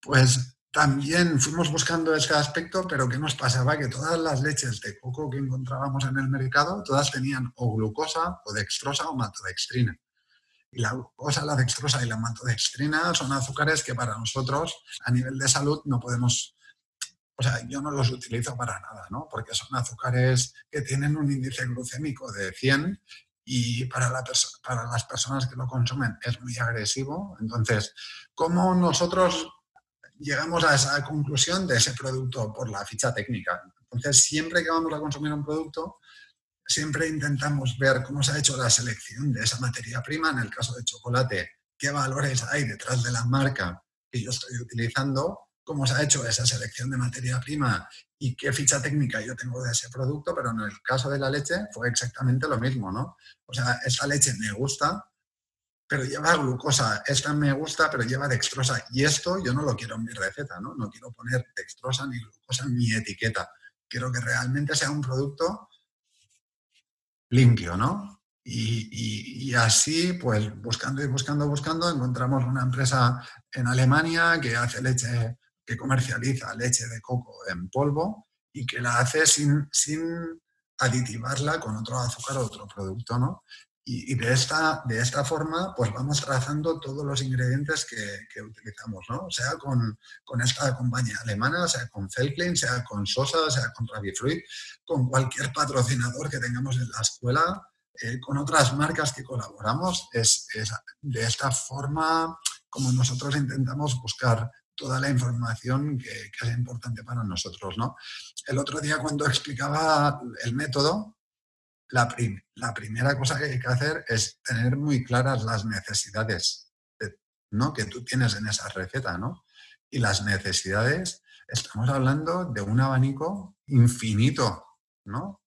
pues también fuimos buscando ese aspecto, pero ¿qué nos pasaba? Que todas las leches de coco que encontrábamos en el mercado, todas tenían o glucosa, o dextrosa o maltodextrina. Y la glucosa, la dextrosa y la maltodextrina son azúcares que para nosotros, a nivel de salud, no podemos o sea, yo no los utilizo para nada, ¿no? Porque son azúcares que tienen un índice glucémico de 100 y para, la para las personas que lo consumen es muy agresivo. Entonces, ¿cómo nosotros llegamos a esa conclusión de ese producto por la ficha técnica? Entonces, siempre que vamos a consumir un producto, siempre intentamos ver cómo se ha hecho la selección de esa materia prima. En el caso de chocolate, qué valores hay detrás de la marca que yo estoy utilizando, cómo se ha hecho esa selección de materia prima y qué ficha técnica yo tengo de ese producto, pero en el caso de la leche fue exactamente lo mismo, ¿no? O sea, esta leche me gusta, pero lleva glucosa, esta me gusta, pero lleva dextrosa. Y esto yo no lo quiero en mi receta, ¿no? No quiero poner dextrosa ni glucosa en mi etiqueta. Quiero que realmente sea un producto limpio, ¿no? Y, y, así, pues buscando y buscando, buscando, encontramos una empresa en Alemania que hace leche que comercializa leche de coco en polvo y que la hace sin, sin aditivarla con otro azúcar o otro producto, ¿no? Y, de, esta, de esta forma, pues vamos trazando todos los ingredientes que, utilizamos, ¿no? Sea con, con, esta compañía alemana, sea con Felklin, sea con Sosa, sea con Rabifruit, con cualquier patrocinador que tengamos en la escuela, eh, con otras marcas que colaboramos, es, es de esta forma como nosotros intentamos buscar toda la información que, es importante para nosotros. ¿no? El otro día cuando explicaba el método, la, la, primera cosa que hay que hacer es tener muy claras las necesidades ¿no? que tú tienes en esa receta. ¿no? Y las necesidades, estamos hablando de un abanico infinito. ¿no?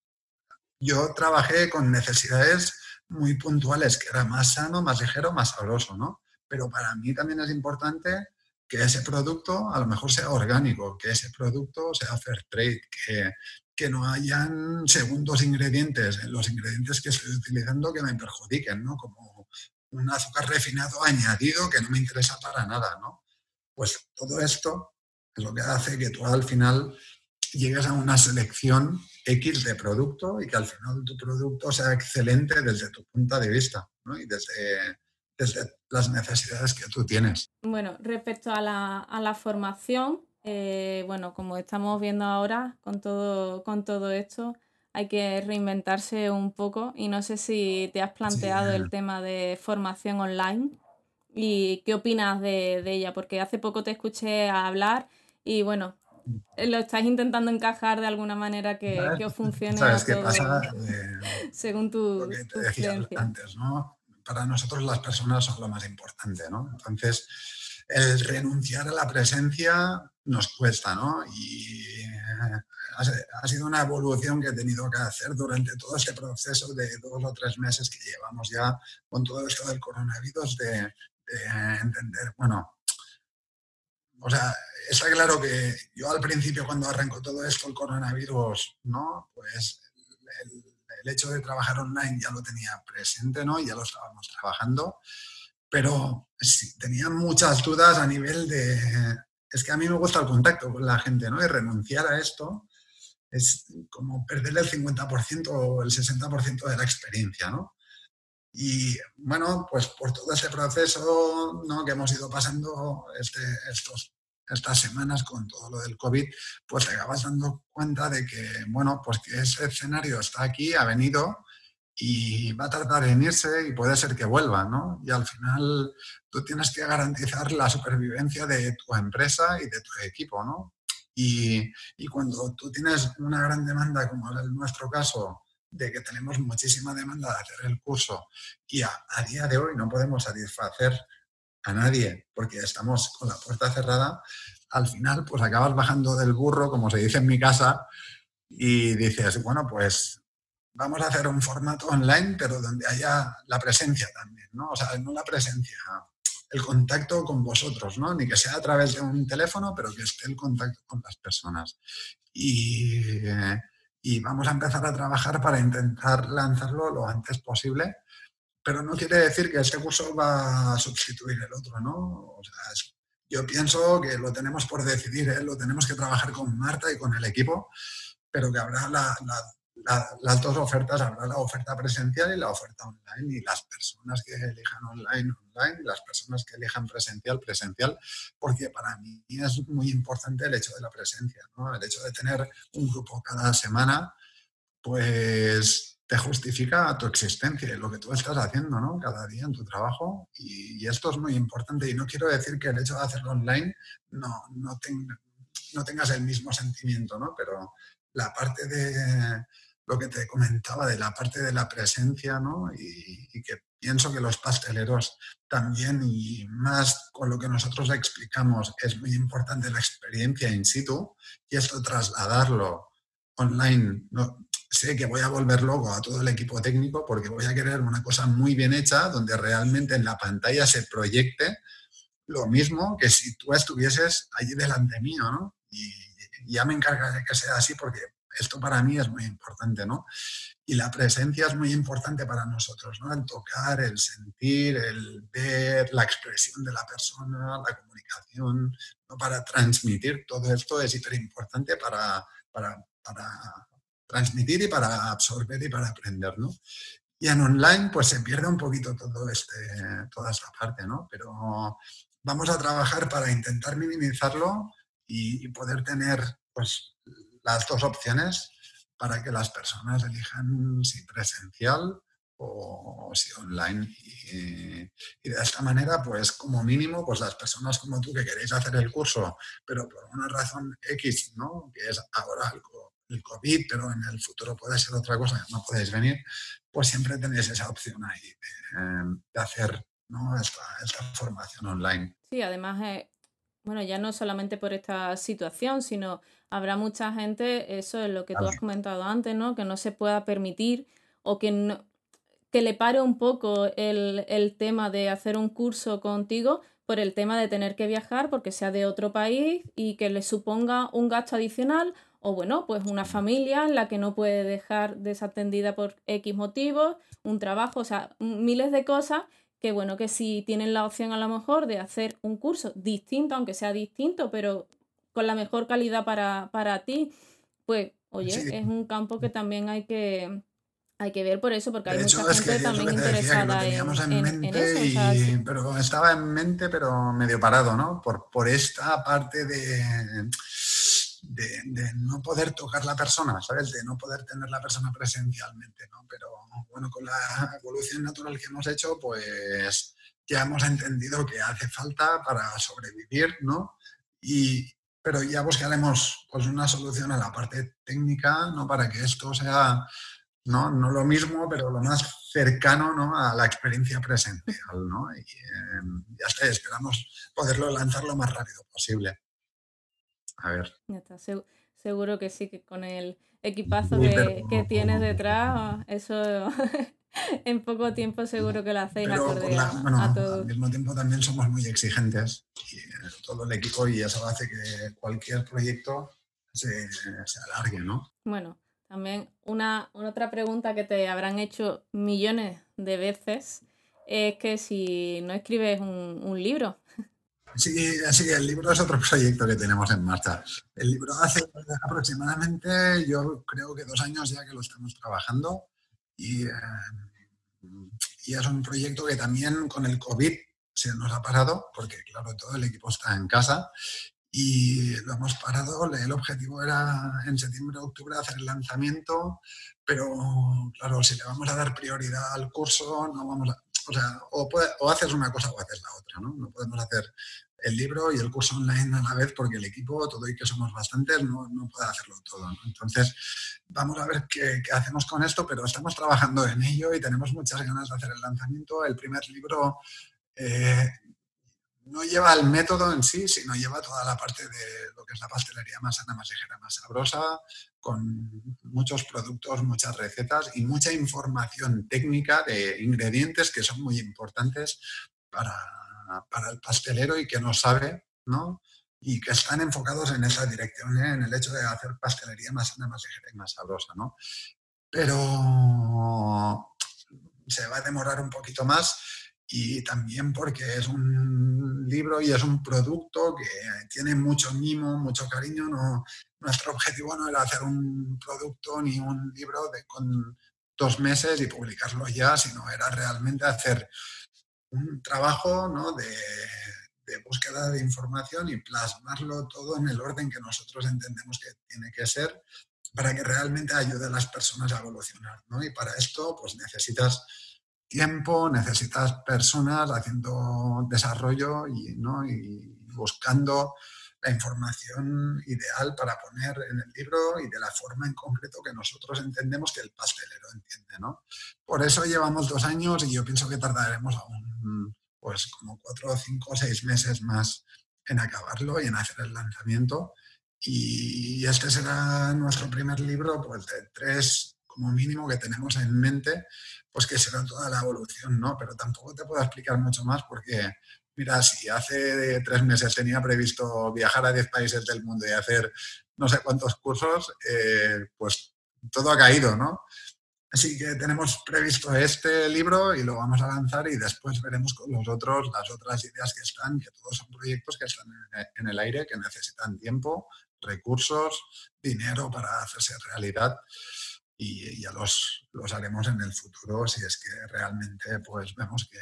Yo trabajé con necesidades muy puntuales, que era más sano, más ligero, más sabroso, ¿no? Pero para mí también es importante que ese producto a lo mejor sea orgánico, que ese producto sea fair trade, que, que no hayan segundos ingredientes en los ingredientes que estoy utilizando que me perjudiquen, ¿no? Como un azúcar refinado añadido que no me interesa para nada, ¿no? Pues todo esto es lo que hace que tú al final llegues a una selección X de producto y que al final tu producto sea excelente desde tu punto de vista, ¿no? Y desde desde las necesidades que tú tienes. Bueno, respecto a la, formación, eh, bueno, como estamos viendo ahora con todo, con todo esto, hay que reinventarse un poco y no sé si te has planteado el tema de formación online y qué opinas de, ella, porque hace poco te escuché hablar y bueno, lo estáis intentando encajar de alguna manera que, que os funcione ¿Sabes qué pasa? Eh, según tu, lo que te antes, ¿no? Para nosotros las personas son lo más importante, ¿no? Entonces, el renunciar a la presencia nos cuesta, ¿no? Y eh, ha, sido una evolución que he tenido que hacer durante todo este proceso de dos o tres meses que llevamos ya con todo esto del coronavirus, de, entender, bueno, o sea, está claro que yo al principio cuando arrancó todo esto, el coronavirus, ¿no? Pues el, el hecho de trabajar online ya lo tenía presente, ¿no? Ya lo estábamos trabajando pero sí, tenía muchas dudas a nivel de... Es que a mí me gusta el contacto con la gente, ¿no? Y renunciar a esto es como perder el 50% o el 60% de la experiencia, ¿no? Y bueno, pues por todo ese proceso ¿no? que hemos ido pasando este, estos, estas semanas con todo lo del COVID, pues te acabas dando cuenta de que, bueno, pues que ese escenario está aquí, ha venido, y va a tardar en irse y puede ser que vuelva, ¿no? Y al final tú tienes que garantizar la supervivencia de tu empresa y de tu equipo, ¿no? Y, y cuando tú tienes una gran demanda, como en nuestro caso, de que tenemos muchísima demanda de hacer el curso y a, a día de hoy no podemos satisfacer a nadie porque estamos con la puerta cerrada, al final pues acabas bajando del burro, como se dice en mi casa, y dices, bueno, pues vamos a hacer un formato online, pero donde haya la presencia también, ¿no? O sea, no la presencia, el contacto con vosotros, ¿no? Ni que sea a través de un teléfono, pero que esté el contacto con las personas. Y, y vamos a empezar a trabajar para intentar lanzarlo lo antes posible, pero no quiere decir que este curso va a sustituir el otro, ¿no? O sea, yo pienso que lo tenemos por decidir, ¿eh? lo tenemos que trabajar con Marta y con el equipo, pero que habrá la, la las dos ofertas, habrá la oferta presencial y la oferta online, y las personas que elijan online, online, y las personas que elijan presencial, presencial, porque para mí es muy importante el hecho de la presencia, ¿no? el hecho de tener un grupo cada semana, pues te justifica tu existencia y lo que tú estás haciendo ¿no? cada día en tu trabajo, y, esto es muy importante, y no quiero decir que el hecho de hacerlo online no, no, tengas el mismo sentimiento, ¿no? pero la parte de lo que te comentaba de la parte de la presencia, ¿no? Y, que pienso que los pasteleros también, y más con lo que nosotros explicamos, es muy importante la experiencia in situ y esto trasladarlo online. No, sé que voy a volver loco a todo el equipo técnico porque voy a querer una cosa muy bien hecha donde realmente en la pantalla se proyecte lo mismo que si tú estuvieses allí delante mío, ¿no? Y, ya me encargaré que sea así porque esto para mí es muy importante, ¿no? Y la presencia es muy importante para nosotros, ¿no? El tocar, el sentir, el ver, la expresión de la persona, la comunicación, ¿no? Para transmitir todo esto es hiper importante para, para, para transmitir y para absorber y para aprender, ¿no? Y en online, pues se pierde un poquito todo este, toda esta parte, ¿no? Pero vamos a trabajar para intentar minimizarlo y, poder tener, pues, las dos opciones para que las personas elijan si presencial o si online. Y, de esta manera, pues como mínimo, pues las personas como tú que queréis hacer el curso, pero por una razón X, ¿no? Que es ahora el, COVID, pero en el futuro puede ser otra cosa, no podéis venir, pues siempre tenéis esa opción ahí de, hacer esta, formación online. Sí, además, eh, bueno, ya no solamente por esta situación, sino habrá mucha gente, eso es lo que tú has comentado antes, ¿no? Que no se pueda permitir o que, no, que le pare un poco el, el tema de hacer un curso contigo por el tema de tener que viajar porque sea de otro país y que le suponga un gasto adicional o bueno, pues una familia en la que no puede dejar desatendida por X motivos, un trabajo, o sea, miles de cosas que bueno, que si tienen la opción a lo mejor de hacer un curso distinto, aunque sea distinto, pero con la mejor calidad para, para ti, pues oye, es un campo que también hay que, hay que ver por eso, porque hay mucha gente también interesada en, eso. pero estaba en mente, pero medio parado, ¿no? Por, por esta parte de, de, no poder tocar la persona, ¿sabes? De no poder tener la persona presencialmente, ¿no? Pero bueno, con la evolución natural que hemos hecho, pues ya hemos entendido que hace falta para sobrevivir, ¿no? Y, pero ya buscaremos pues, una solución a la parte técnica, ¿no? Para que esto sea, ¿no? No lo mismo, pero lo más cercano, ¿no? A la experiencia presencial, ¿no? Y em, ya está, esperamos poderlo lanzar lo más rápido posible. A ver. Ya está, seguro que sí, que con el equipazo que, que tienes detrás, eso en poco tiempo seguro que lo hacéis acorde a, todo. Al mismo tiempo también somos muy exigentes y eh, todo el equipo y eso hace que cualquier proyecto se, alargue, ¿no? Bueno, también una, otra pregunta que te habrán hecho millones de veces es que si no escribes un, un libro. Sí, así el libro es otro proyecto que tenemos en marcha. El libro hace aproximadamente, yo creo que dos años ya que lo estamos trabajando y, eh, es un proyecto que también con el COVID se nos ha parado, porque claro, todo el equipo está en casa y lo hemos parado. El objetivo era en septiembre, octubre hacer el lanzamiento, pero claro, si le vamos a dar prioridad al curso, no vamos a, o sea, o, o haces una cosa o haces la otra, ¿no? No podemos hacer el libro y el curso online a la vez porque el equipo, todo y que somos bastantes, no, no puede hacerlo todo. Entonces, vamos a ver qué, qué, hacemos con esto, pero estamos trabajando en ello y tenemos muchas ganas de hacer el lanzamiento. El primer libro eh, no lleva el método en sí, sino lleva toda la parte de lo que es la pastelería más sana, más ligera, más sabrosa, con muchos productos, muchas recetas y mucha información técnica de ingredientes que son muy importantes para para el pastelero y que no sabe, ¿no? Y que están enfocados en esa dirección, ¿eh? en el hecho de hacer pastelería más sana, más ligera y más sabrosa, ¿no? Pero se va a demorar un poquito más y también porque es un libro y es un producto que tiene mucho mimo, mucho cariño. Nuestro objetivo no era hacer un producto ni un libro de, con dos meses y publicarlo ya, sino era realmente hacer un trabajo ¿no? de, búsqueda de información y plasmarlo todo en el orden que nosotros entendemos que tiene que ser para que realmente ayude a las personas a evolucionar. ¿no? Y para esto pues necesitas tiempo, necesitas personas haciendo desarrollo y, ¿no? y buscando la información ideal para poner en el libro y de la forma en concreto que nosotros entendemos que el pastelero entiende, ¿no? Por eso llevamos dos años y yo pienso que tardaremos aún pues como cuatro, cinco seis meses más en acabarlo y en hacer el lanzamiento. Y este será nuestro primer libro, pues de tres como mínimo que tenemos en mente, pues que será toda la evolución, ¿no? Pero tampoco te puedo explicar mucho más porque mira, si hace tres meses tenía previsto viajar a 10 países del mundo y hacer no sé cuántos cursos, eh, pues todo ha caído, ¿no? Así que tenemos previsto este libro y lo vamos a lanzar y después veremos con los otros, las otras ideas que están, que todos son proyectos que están en el aire, que necesitan tiempo, recursos, dinero para hacerse realidad y ya los, los haremos en el futuro si es que realmente pues vemos que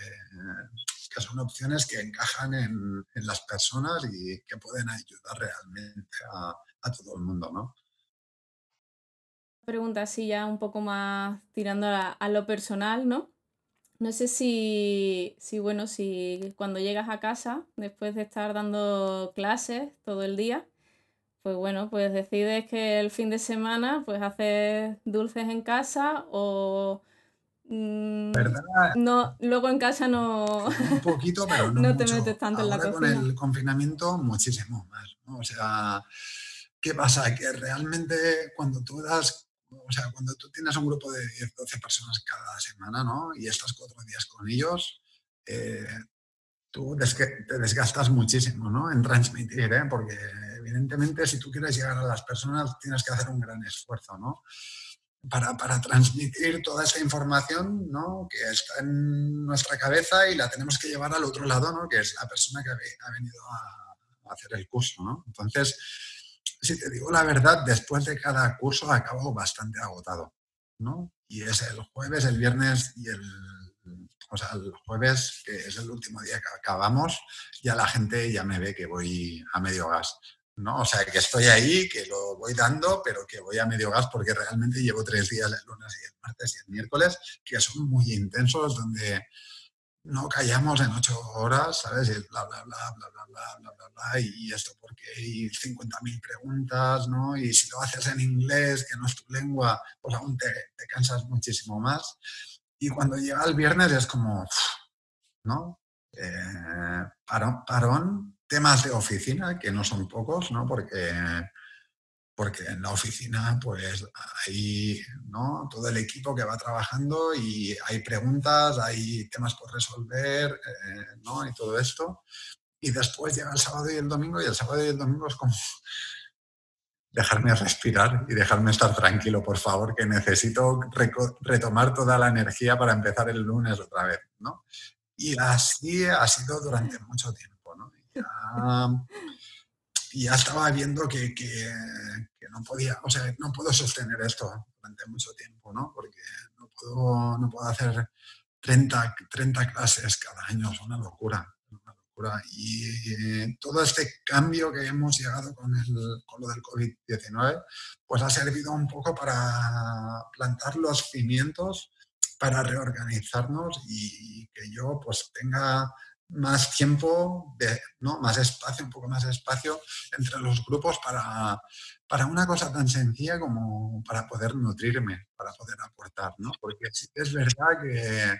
que son opciones que encajan en, las personas y que pueden ayudar realmente a, todo el mundo, ¿no? Pregunta así ya un poco más tirando a, lo personal, ¿no? No sé si, si, bueno, si cuando llegas a casa, después de estar dando clases todo el día, pues bueno, pues decides que el fin de semana pues haces dulces en casa o Mm, ¿Verdad? No, luego en casa no. Un poquito, pero no, te metes tanto en la cocina. Con el confinamiento, muchísimo más. O sea, ¿qué pasa? Que realmente cuando tú das, o sea, cuando tú tienes un grupo de 10, 12 personas cada semana, ¿no? Y estás cuatro días con ellos, eh, tú te desgastas muchísimo, ¿no? En transmitir, ¿eh? Porque evidentemente si tú quieres llegar a las personas tienes que hacer un gran esfuerzo, ¿no? para, para, transmitir toda esta información ¿no? que está en nuestra cabeza y la tenemos que llevar al otro lado, ¿no? que es la persona que ha, venido a, hacer el curso. ¿no? Entonces, si te digo la verdad, después de cada curso acabo bastante agotado. ¿no? Y es el jueves, el viernes y el... O sea, el jueves, que es el último día que acabamos, ya la gente ya me ve que voy a medio gas. ¿No? O sea, que estoy ahí, que lo voy dando, pero que voy a medio gas porque realmente llevo tres días, el lunes y el martes y el miércoles, que son muy intensos, donde no callamos en ocho horas, ¿sabes? Y bla, bla, bla, bla, bla, bla, bla, bla, bla, y esto porque hay 50.000 preguntas, ¿no? Y si lo haces en inglés, que no es tu lengua, pues aún te, te cansas muchísimo más. Y cuando llega el viernes es como, ¿no? Eh, parón, parón, temas de oficina, que no son pocos, ¿no? Porque porque en la oficina pues hay ¿no? todo el equipo que va trabajando y hay preguntas, hay temas por resolver eh, ¿no? y todo esto. Y después llega el sábado y el domingo y el sábado y el domingo es como dejarme respirar y dejarme estar tranquilo, por favor, que necesito retomar toda la energía para empezar el lunes otra vez. ¿no? Y así ha sido durante mucho tiempo. ¿No? y ya estaba viendo que, que, no podía, o sea, no puedo sostener esto durante mucho tiempo, ¿no? Porque no puedo, no puedo hacer 30, 30 clases cada año, es una locura. Una locura. Y todo este cambio que hemos llegado con, el, con lo del COVID-19, pues ha servido un poco para plantar los cimientos para reorganizarnos y que yo pues tenga más tiempo, de, ¿no? más espacio, un poco más de espacio entre los grupos para, para una cosa tan sencilla como para poder nutrirme, para poder aportar, ¿no? Porque es verdad que,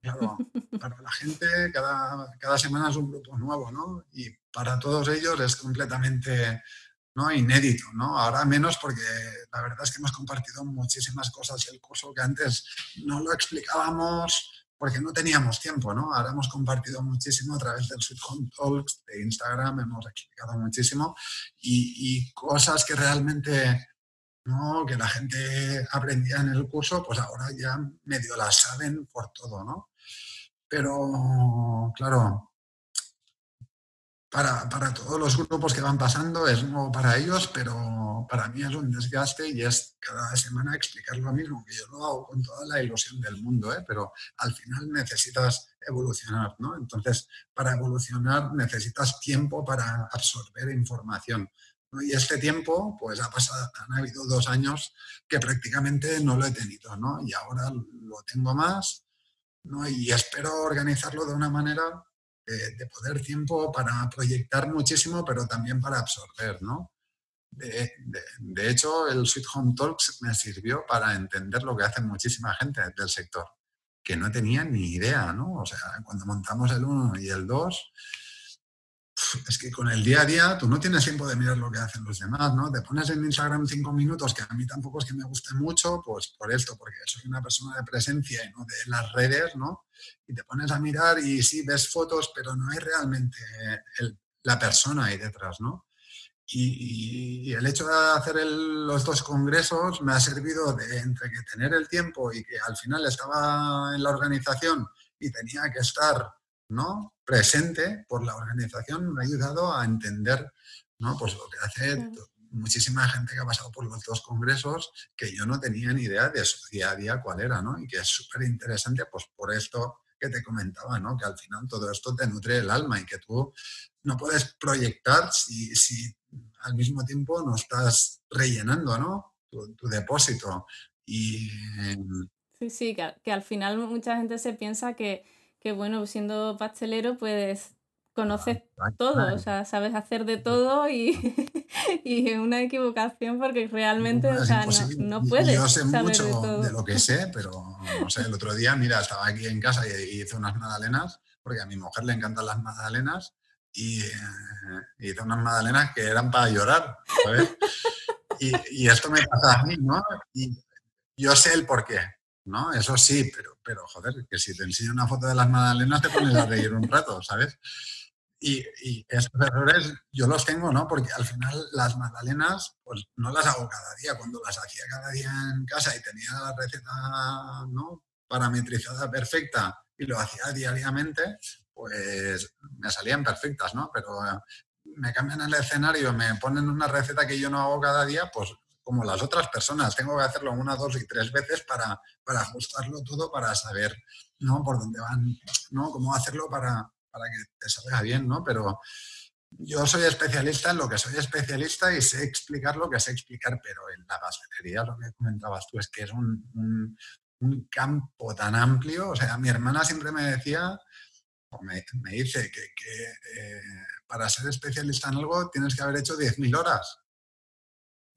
claro, para la gente cada, cada semana es un grupo nuevo, ¿no? Y para todos ellos es completamente ¿no? inédito, ¿no? Ahora menos porque la verdad es que hemos compartido muchísimas cosas el curso que antes no lo explicábamos porque no teníamos tiempo, ¿no? Ahora hemos compartido muchísimo a través del Sweet Talks, de Instagram, hemos explicado muchísimo y, cosas que realmente, ¿no? Que la gente aprendía en el curso, pues ahora ya medio las saben por todo, ¿no? Pero, claro, para, para, todos los grupos que van pasando es nuevo para ellos, pero para mí es un desgaste y es cada semana explicar lo mismo, que yo lo hago con toda la ilusión del mundo, ¿eh? pero al final necesitas evolucionar, ¿no? Entonces, para evolucionar necesitas tiempo para absorber información. Y este tiempo, pues ha pasado, han habido dos años que prácticamente no lo he tenido, ¿no? Y ahora lo tengo más, ¿no? Y espero organizarlo de una manera de, poder tiempo para proyectar muchísimo, pero también para absorber, ¿no? De, de, hecho, el Sweet Home Talks me sirvió para entender lo que hace muchísima gente del sector, que no tenía ni idea, ¿no? O sea, cuando montamos el 1 y el 2, es que con el día a día tú no tienes tiempo de mirar lo que hacen los demás, ¿no? Te pones en Instagram cinco minutos, que a mí tampoco es que me guste mucho, pues por esto, porque soy una persona de presencia y no de las redes, ¿no? Y te pones a mirar y sí, ves fotos, pero no hay realmente la persona ahí detrás, ¿no? Y, el hecho de hacer los dos congresos me ha servido de entre que tener el tiempo y que al final estaba en la organización y tenía que estar ¿no? Presente por la organización me ha ayudado a entender ¿no? pues lo que hace muchísima gente que ha pasado por los dos congresos que yo no tenía ni idea de su día a día cuál era, ¿no? Y que es súper interesante, pues por esto que te comentaba, ¿no? Que al final todo esto te nutre el alma y que tú no puedes proyectar si, si al mismo tiempo no estás rellenando, ¿no? Tu, depósito. Y... Sí, sí, que al final mucha gente se piensa que que bueno, siendo pastelero, pues conoces todo, o sea, sabes hacer de todo y, y es una equivocación porque realmente, o sea, no, puedes. Yo sé mucho de, lo que sé, pero no sé, el otro día, mira, estaba aquí en casa y hice unas magdalenas, porque a mi mujer le encantan las magdalenas y eh, hice unas magdalenas que eran para llorar, ¿sabes? Y, y esto me pasa a mí, ¿no? Y yo sé el por qué, ¿no? Eso sí, pero, pero joder, que si te enseño una foto de las magdalenas te pones a reír un rato, ¿sabes? Y, y, estos errores yo los tengo, ¿no? Porque al final las magdalenas, pues no las hago cada día. Cuando las hacía cada día en casa y tenía la receta, ¿no? Parametrizada perfecta y lo hacía diariamente, pues me salían perfectas, ¿no? Pero me cambian el escenario, me ponen una receta que yo no hago cada día, pues como las otras personas. Tengo que hacerlo una, dos y tres veces para, para ajustarlo todo, para saber ¿no? por dónde van, ¿no? cómo hacerlo para, para que te salga bien, ¿no? Pero yo soy especialista en lo que soy especialista y sé explicar lo que sé explicar, pero en la pastelería lo que comentabas tú es que es un, un campo tan amplio. O sea, mi hermana siempre me decía, o me, dice que, eh, para ser especialista en algo tienes que haber hecho 10.000 horas.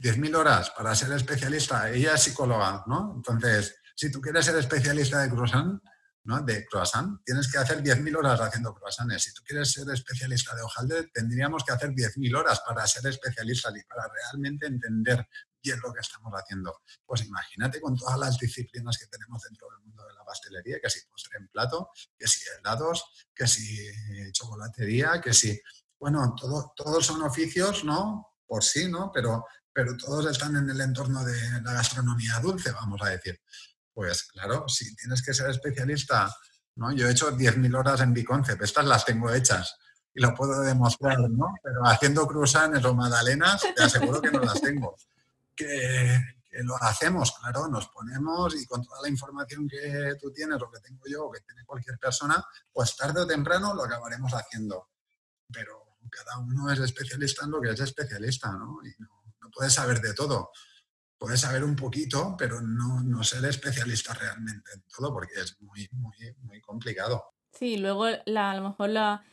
10.000 horas para ser especialista. Ella es psicóloga, ¿no? Entonces, si tú quieres ser especialista de croissant, ¿no? de croissant, tienes que hacer 10.000 horas haciendo croissants. Si tú quieres ser especialista de hojaldre, tendríamos que hacer 10.000 horas para ser especialista y para realmente entender bien lo que estamos haciendo. Pues imagínate con todas las disciplinas que tenemos dentro del mundo de la pastelería, que si postre en plato, que si helados, que si chocolatería, que si... Bueno, todo, todos son oficios, ¿no? Por sí, ¿no? Pero, pero todos están en el entorno de la gastronomía dulce, vamos a decir. Pues claro, si tienes que ser especialista, ¿no? Yo he hecho 10.000 horas en Biconcept, estas las tengo hechas y lo puedo demostrar, ¿no? Pero haciendo cruzanes o magdalenas, te aseguro que no las tengo. Que, lo hacemos, claro, nos ponemos y con toda la información que tú tienes o que tengo yo o que tiene cualquier persona, pues tarde o temprano lo acabaremos haciendo. Pero cada uno es especialista en lo que es especialista, ¿no? Y no puedes saber de todo puedes saber un poquito, pero no, ser especialista realmente en todo porque es muy, muy, muy complicado. Sí, luego la, a lo mejor la,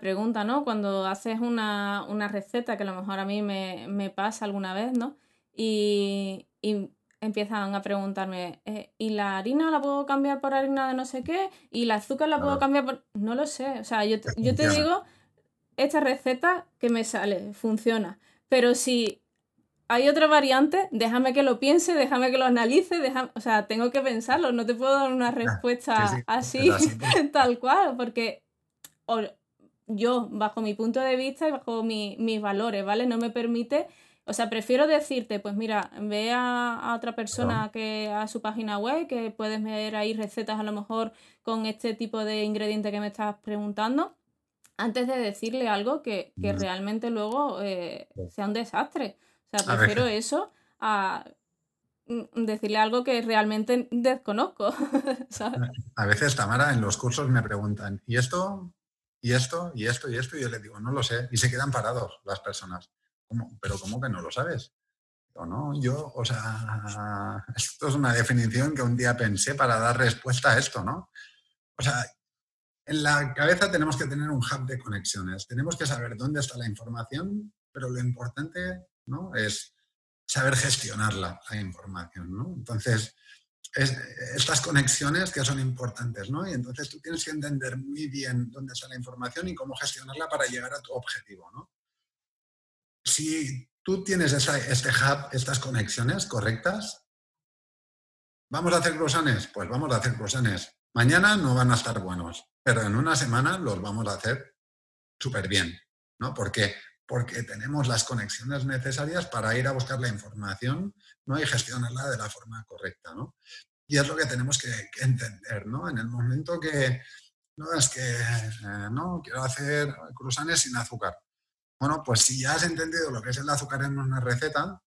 pregunta, ¿no? Cuando haces una, receta, que a lo mejor a mí me, pasa alguna vez, ¿no? Y, empiezan a preguntarme, eh, ¿y la harina la puedo cambiar por harina de no sé qué? ¿Y el azúcar la puedo cambiar por...? No lo sé, o sea, yo yo te digo, esta receta que me sale, funciona. Pero si hay otra variante, déjame que lo piense, déjame que lo analice, déjame, o sea, tengo que pensarlo, no te puedo dar una respuesta así, tal cual, porque yo, bajo mi punto de vista y bajo mis valores, ¿vale? No me permite, o sea, prefiero decirte, pues mira, ve a, otra persona que a su página web, que puedes ver ahí recetas a lo mejor con este tipo de ingrediente que me estás preguntando, antes de decirle algo que, mm. realmente luego eh, sea un desastre. O sea, prefiero eso a decirle algo que realmente desconozco. A veces, Tamara, en los cursos me preguntan, ¿y esto? ¿Y esto? ¿Y esto? ¿Y esto? Y yo le digo, no lo sé. Y se quedan parados las personas. ¿Cómo? ¿Pero cómo que no lo sabes? O no, yo, o sea, esto es una definición que un día pensé para dar respuesta a esto, ¿no? O sea, en la cabeza tenemos que tener un hub de conexiones. Tenemos que saber dónde está la información, pero lo importante ¿no? Es saber gestionar la, información, ¿no? Entonces, estas conexiones que son importantes, ¿no? Y entonces tú tienes que entender muy bien dónde está la información y cómo gestionarla para llegar a tu objetivo, ¿no? Si tú tienes este hub, estas conexiones correctas, ¿vamos a hacer croissants? Pues vamos a hacer croissants. Mañana no van a estar buenos, pero en una semana los vamos a hacer súper bien, ¿no? Porque porque tenemos las conexiones necesarias para ir a buscar la información ¿no? y gestionarla de la forma correcta. ¿no? Y es lo que tenemos que, entender. ¿no? En el momento que no es que eh, no quiero hacer cruzanes sin azúcar. Bueno, pues si ya has entendido lo que es el azúcar en una receta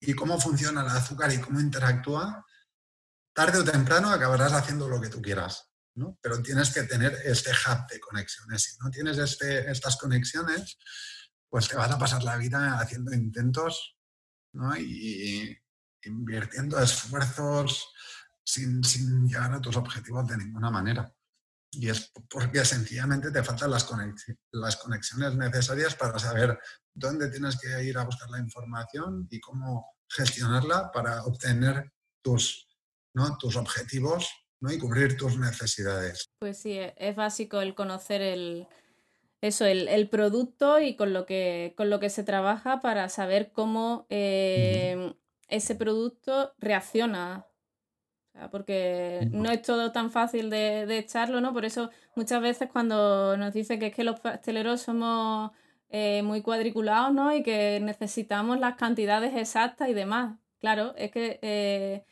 y cómo funciona el azúcar y cómo interactúa, tarde o temprano acabarás haciendo lo que tú quieras. Pero tienes que tener este hub de conexiones. Si no tienes este, estas conexiones, pues te vas a pasar la vida haciendo intentos y invirtiendo esfuerzos sin, llegar a tus objetivos de ninguna manera. Y es porque sencillamente te faltan las, conexiones necesarias para saber dónde tienes que ir a buscar la información y cómo gestionarla para obtener tus, ¿no? tus objetivos y cubrir tus necesidades. Pues sí, e, es básico el conocer el, eso, el, producto y con lo, que, con lo que se trabaja para saber cómo em, ese producto reacciona. porque no es todo tan fácil de, echarlo, ¿no? Por eso muchas veces cuando nos dicen que es que los pasteleros somos eh, muy cuadriculados, ¿no? Y que necesitamos las cantidades exactas y demás. Claro, es que eh,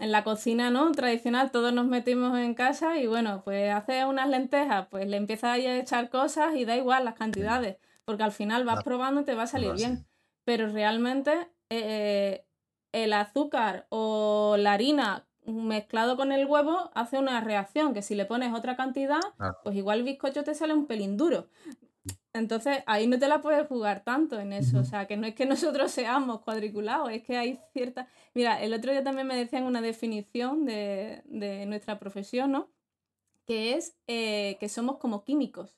en la cocina no tradicional todos nos metimos en casa y bueno, pues haces unas lentejas, pues le empiezas a echar cosas y da igual las cantidades, porque al final vas probando y te va a salir bien. Pero realmente eh, el azúcar o la harina mezclado con el huevo hace una reacción que si le pones otra cantidad, pues igual el bizcocho te sale un pelín duro. Entonces, ahí no te la puedes jugar tanto en eso. O sea, que no es que nosotros seamos cuadriculados, es que hay cierta. Mira, el otro día también me decían una definición de, nuestra profesión, ¿no? Que es eh, que somos como químicos.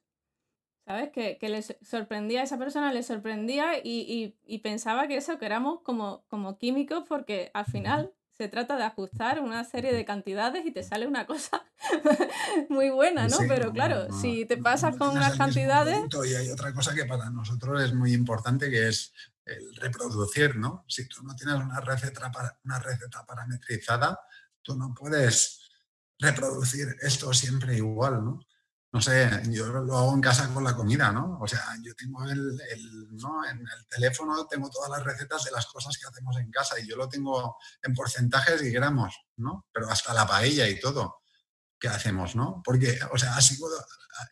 ¿Sabes? Que, que les sorprendía, a esa persona le sorprendía y, y, pensaba que eso, que éramos como, como químicos, porque al final se trata de ajustar una serie de cantidades y te sale una cosa muy buena, ¿no? Pero claro, si te pasas con unas cantidades... Y hay otra cosa que para nosotros es muy importante, que es el reproducir, ¿no? Si tú no tienes una receta, una receta parametrizada, tú no puedes reproducir esto siempre igual, ¿no? No sé, yo lo hago en casa con la comida, ¿no? O sea, yo tengo el, ¿no? en el teléfono, tengo todas las recetas de las cosas que hacemos en casa y yo lo tengo en porcentajes y gramos, ¿no? Pero hasta la paella y todo que hacemos, ¿no? Porque, o sea, así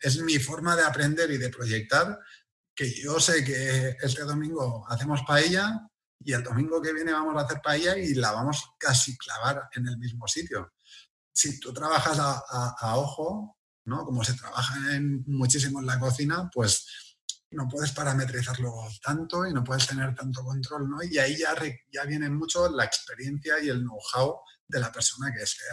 es mi forma de aprender y de proyectar que yo sé que este domingo hacemos paella y el domingo que viene vamos a hacer paella y la vamos casi clavar en el mismo sitio. Si tú trabajas a ojo, como se trabaja en, muchísimo en la cocina, pues no puedes parametrizarlo tanto y no puedes tener tanto control, ¿no? Y ahí ya, ya viene mucho la experiencia y el know-how de la persona que esté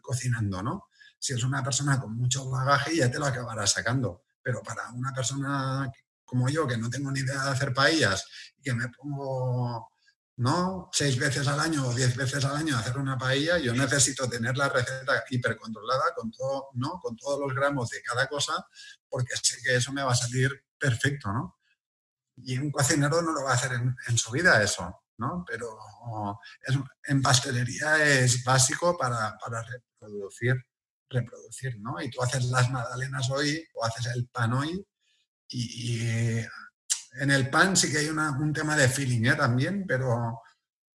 cocinando, ¿no? Si es una persona con mucho bagaje, ya te lo acabará sacando. Pero para una persona como yo, que no tengo ni idea de hacer paellas y que me pongo ¿no? Seis veces al año o diez veces al año hacer una paella, yo necesito tener la receta hipercontrolada con, todo, ¿no? con todos los gramos de cada cosa, porque sé que eso me va a salir perfecto, ¿no? Y un cocinero no lo va a hacer en, su vida eso, ¿no? Pero en pastelería es básico para, reproducir, reproducir, ¿no? Y tú haces las magdalenas hoy o haces el pan hoy y en el pan sí que hay un tema de feeling ¿eh? también, pero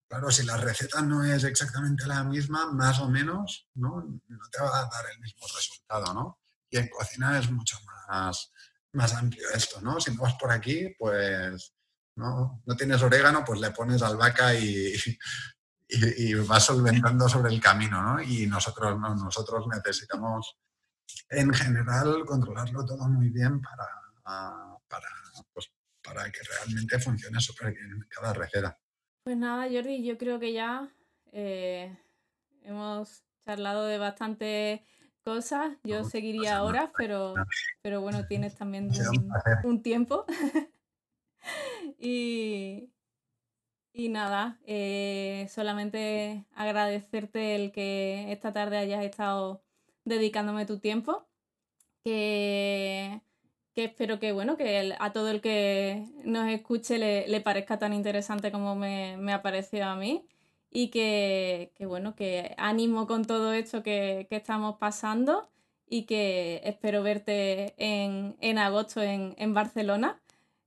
claro, si la receta no es exactamente la misma, más o menos, ¿no? no te va a dar el mismo resultado, ¿no? Y en cocina es mucho más, más amplio esto, ¿no? Si no vas por aquí, pues no, no tienes orégano, pues le pones albahaca y, y, vas solventando sobre el camino, ¿no? Y nosotros no, nosotros necesitamos en general controlarlo todo muy bien para, para que realmente funcione súper bien cada receta. Pues nada, Jordi, yo creo que ya eh, hemos charlado de bastantes cosas. Yo seguiría ahora, pero, pero bueno, tienes también un, tiempo. y, y nada, eh, solamente agradecerte el que esta tarde hayas estado dedicándome tu tiempo. Que que espero que, bueno, que a todo el que nos escuche le, parezca tan interesante como me, me ha parecido a mí y que, bueno, que ánimo con todo esto que, estamos pasando y que espero verte en, agosto en, Barcelona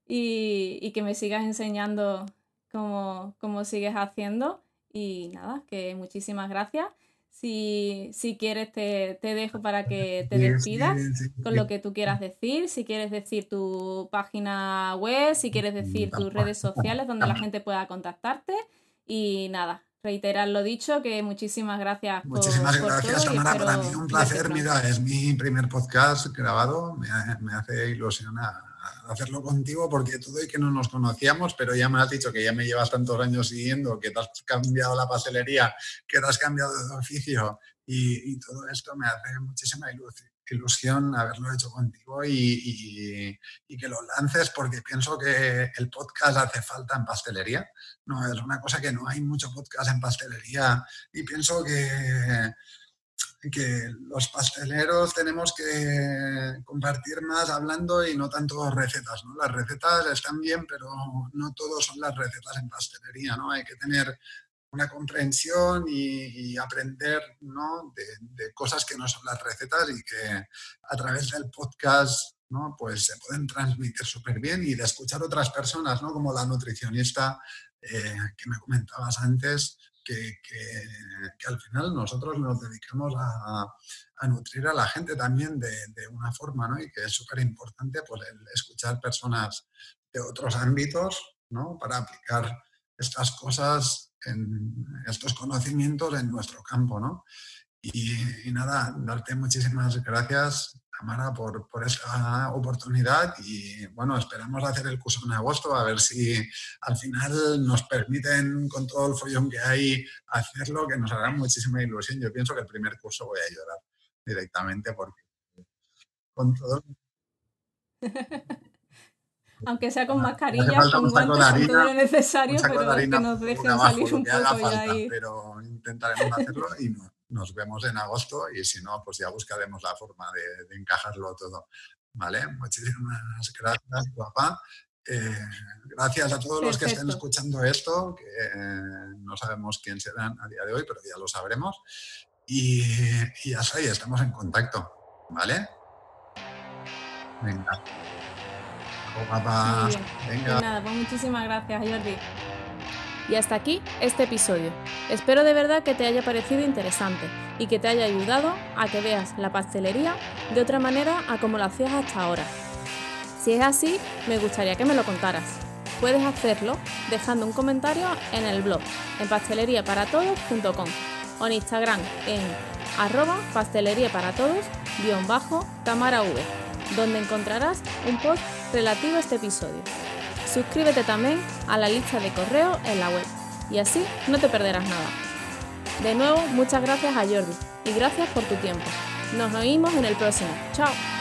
y, que me sigas enseñando cómo, cómo sigues haciendo. Y nada, que muchísimas gracias si, si quieres, te, te, dejo para que te despidas con lo que tú quieras decir. Si quieres decir tu página web, si quieres decir tus redes sociales donde la gente pueda contactarte. Y nada, reiterar lo dicho, que muchísimas gracias. Muchísimas gracias, Tamara. Para mí un placer. Mira, es mi primer podcast grabado. Me, me hace ilusión hacerlo contigo porque todo y que no nos conocíamos, pero ya me has dicho que ya me llevas tantos años siguiendo, que te has cambiado la pastelería, que te has cambiado de oficio y, todo esto me hace muchísima ilusión haberlo hecho contigo y, y, que lo lances porque pienso que el podcast hace falta en pastelería. No es una cosa que no hay mucho podcast en pastelería y pienso que que los pasteleros tenemos que compartir más hablando y no tanto recetas. ¿no? Las recetas están bien, pero no todos son las recetas en pastelería. ¿no? Hay que tener una comprensión y, aprender ¿no? de, cosas que no son las recetas y que a través del podcast ¿no? pues se pueden transmitir súper bien y de escuchar otras personas, ¿no? como la nutricionista eh, que me comentabas antes, que, al final nosotros nos dedicamos a, nutrir a la gente también de, una forma, ¿no? Y que es súper importante pues, escuchar personas de otros ámbitos, ¿no? Para aplicar estas cosas, en estos conocimientos en nuestro campo, ¿no? Y, nada, darte muchísimas gracias, Tamara, por, por esta oportunidad y bueno, esperamos hacer el curso en agosto a ver si al final nos permiten con todo el follón que hay hacerlo, que nos hará muchísima ilusión. Yo pienso que el primer curso voy a llorar directamente porque con todo... Aunque sea con mascarilla, con guantes, con todo lo necesario, pero que nos dejen salir un poco ya ahí. Pero intentaremos hacerlo y nos vemos en agosto y si no, pues ya buscaremos la forma de, encajarlo todo. ¿Vale? Muchísimas gracias, papá. Eh, gracias a todos los que estén escuchando esto, que eh, no sabemos quién serán a día de hoy, pero ya lo sabremos. Y, y ya está, estamos en contacto. ¿Vale? Venga. Venga. nada, pues muchísimas gracias, Jordi. Y hasta aquí este episodio. Espero de verdad que te haya parecido interesante y que te haya ayudado a que veas la pastelería de otra manera a como lo hacías hasta ahora. Si es así, me gustaría que me lo contaras. Puedes hacerlo dejando un comentario en el blog en pasteleriaparatodos.com o en Instagram en arroba pasteleriaparatodos-tamara donde encontrarás un post relativo a este episodio. Suscríbete también a la lista de correo en la web y así no te perderás nada. De nuevo, muchas gracias a Jordi y gracias por tu tiempo. Nos oímos en el próximo. Chao.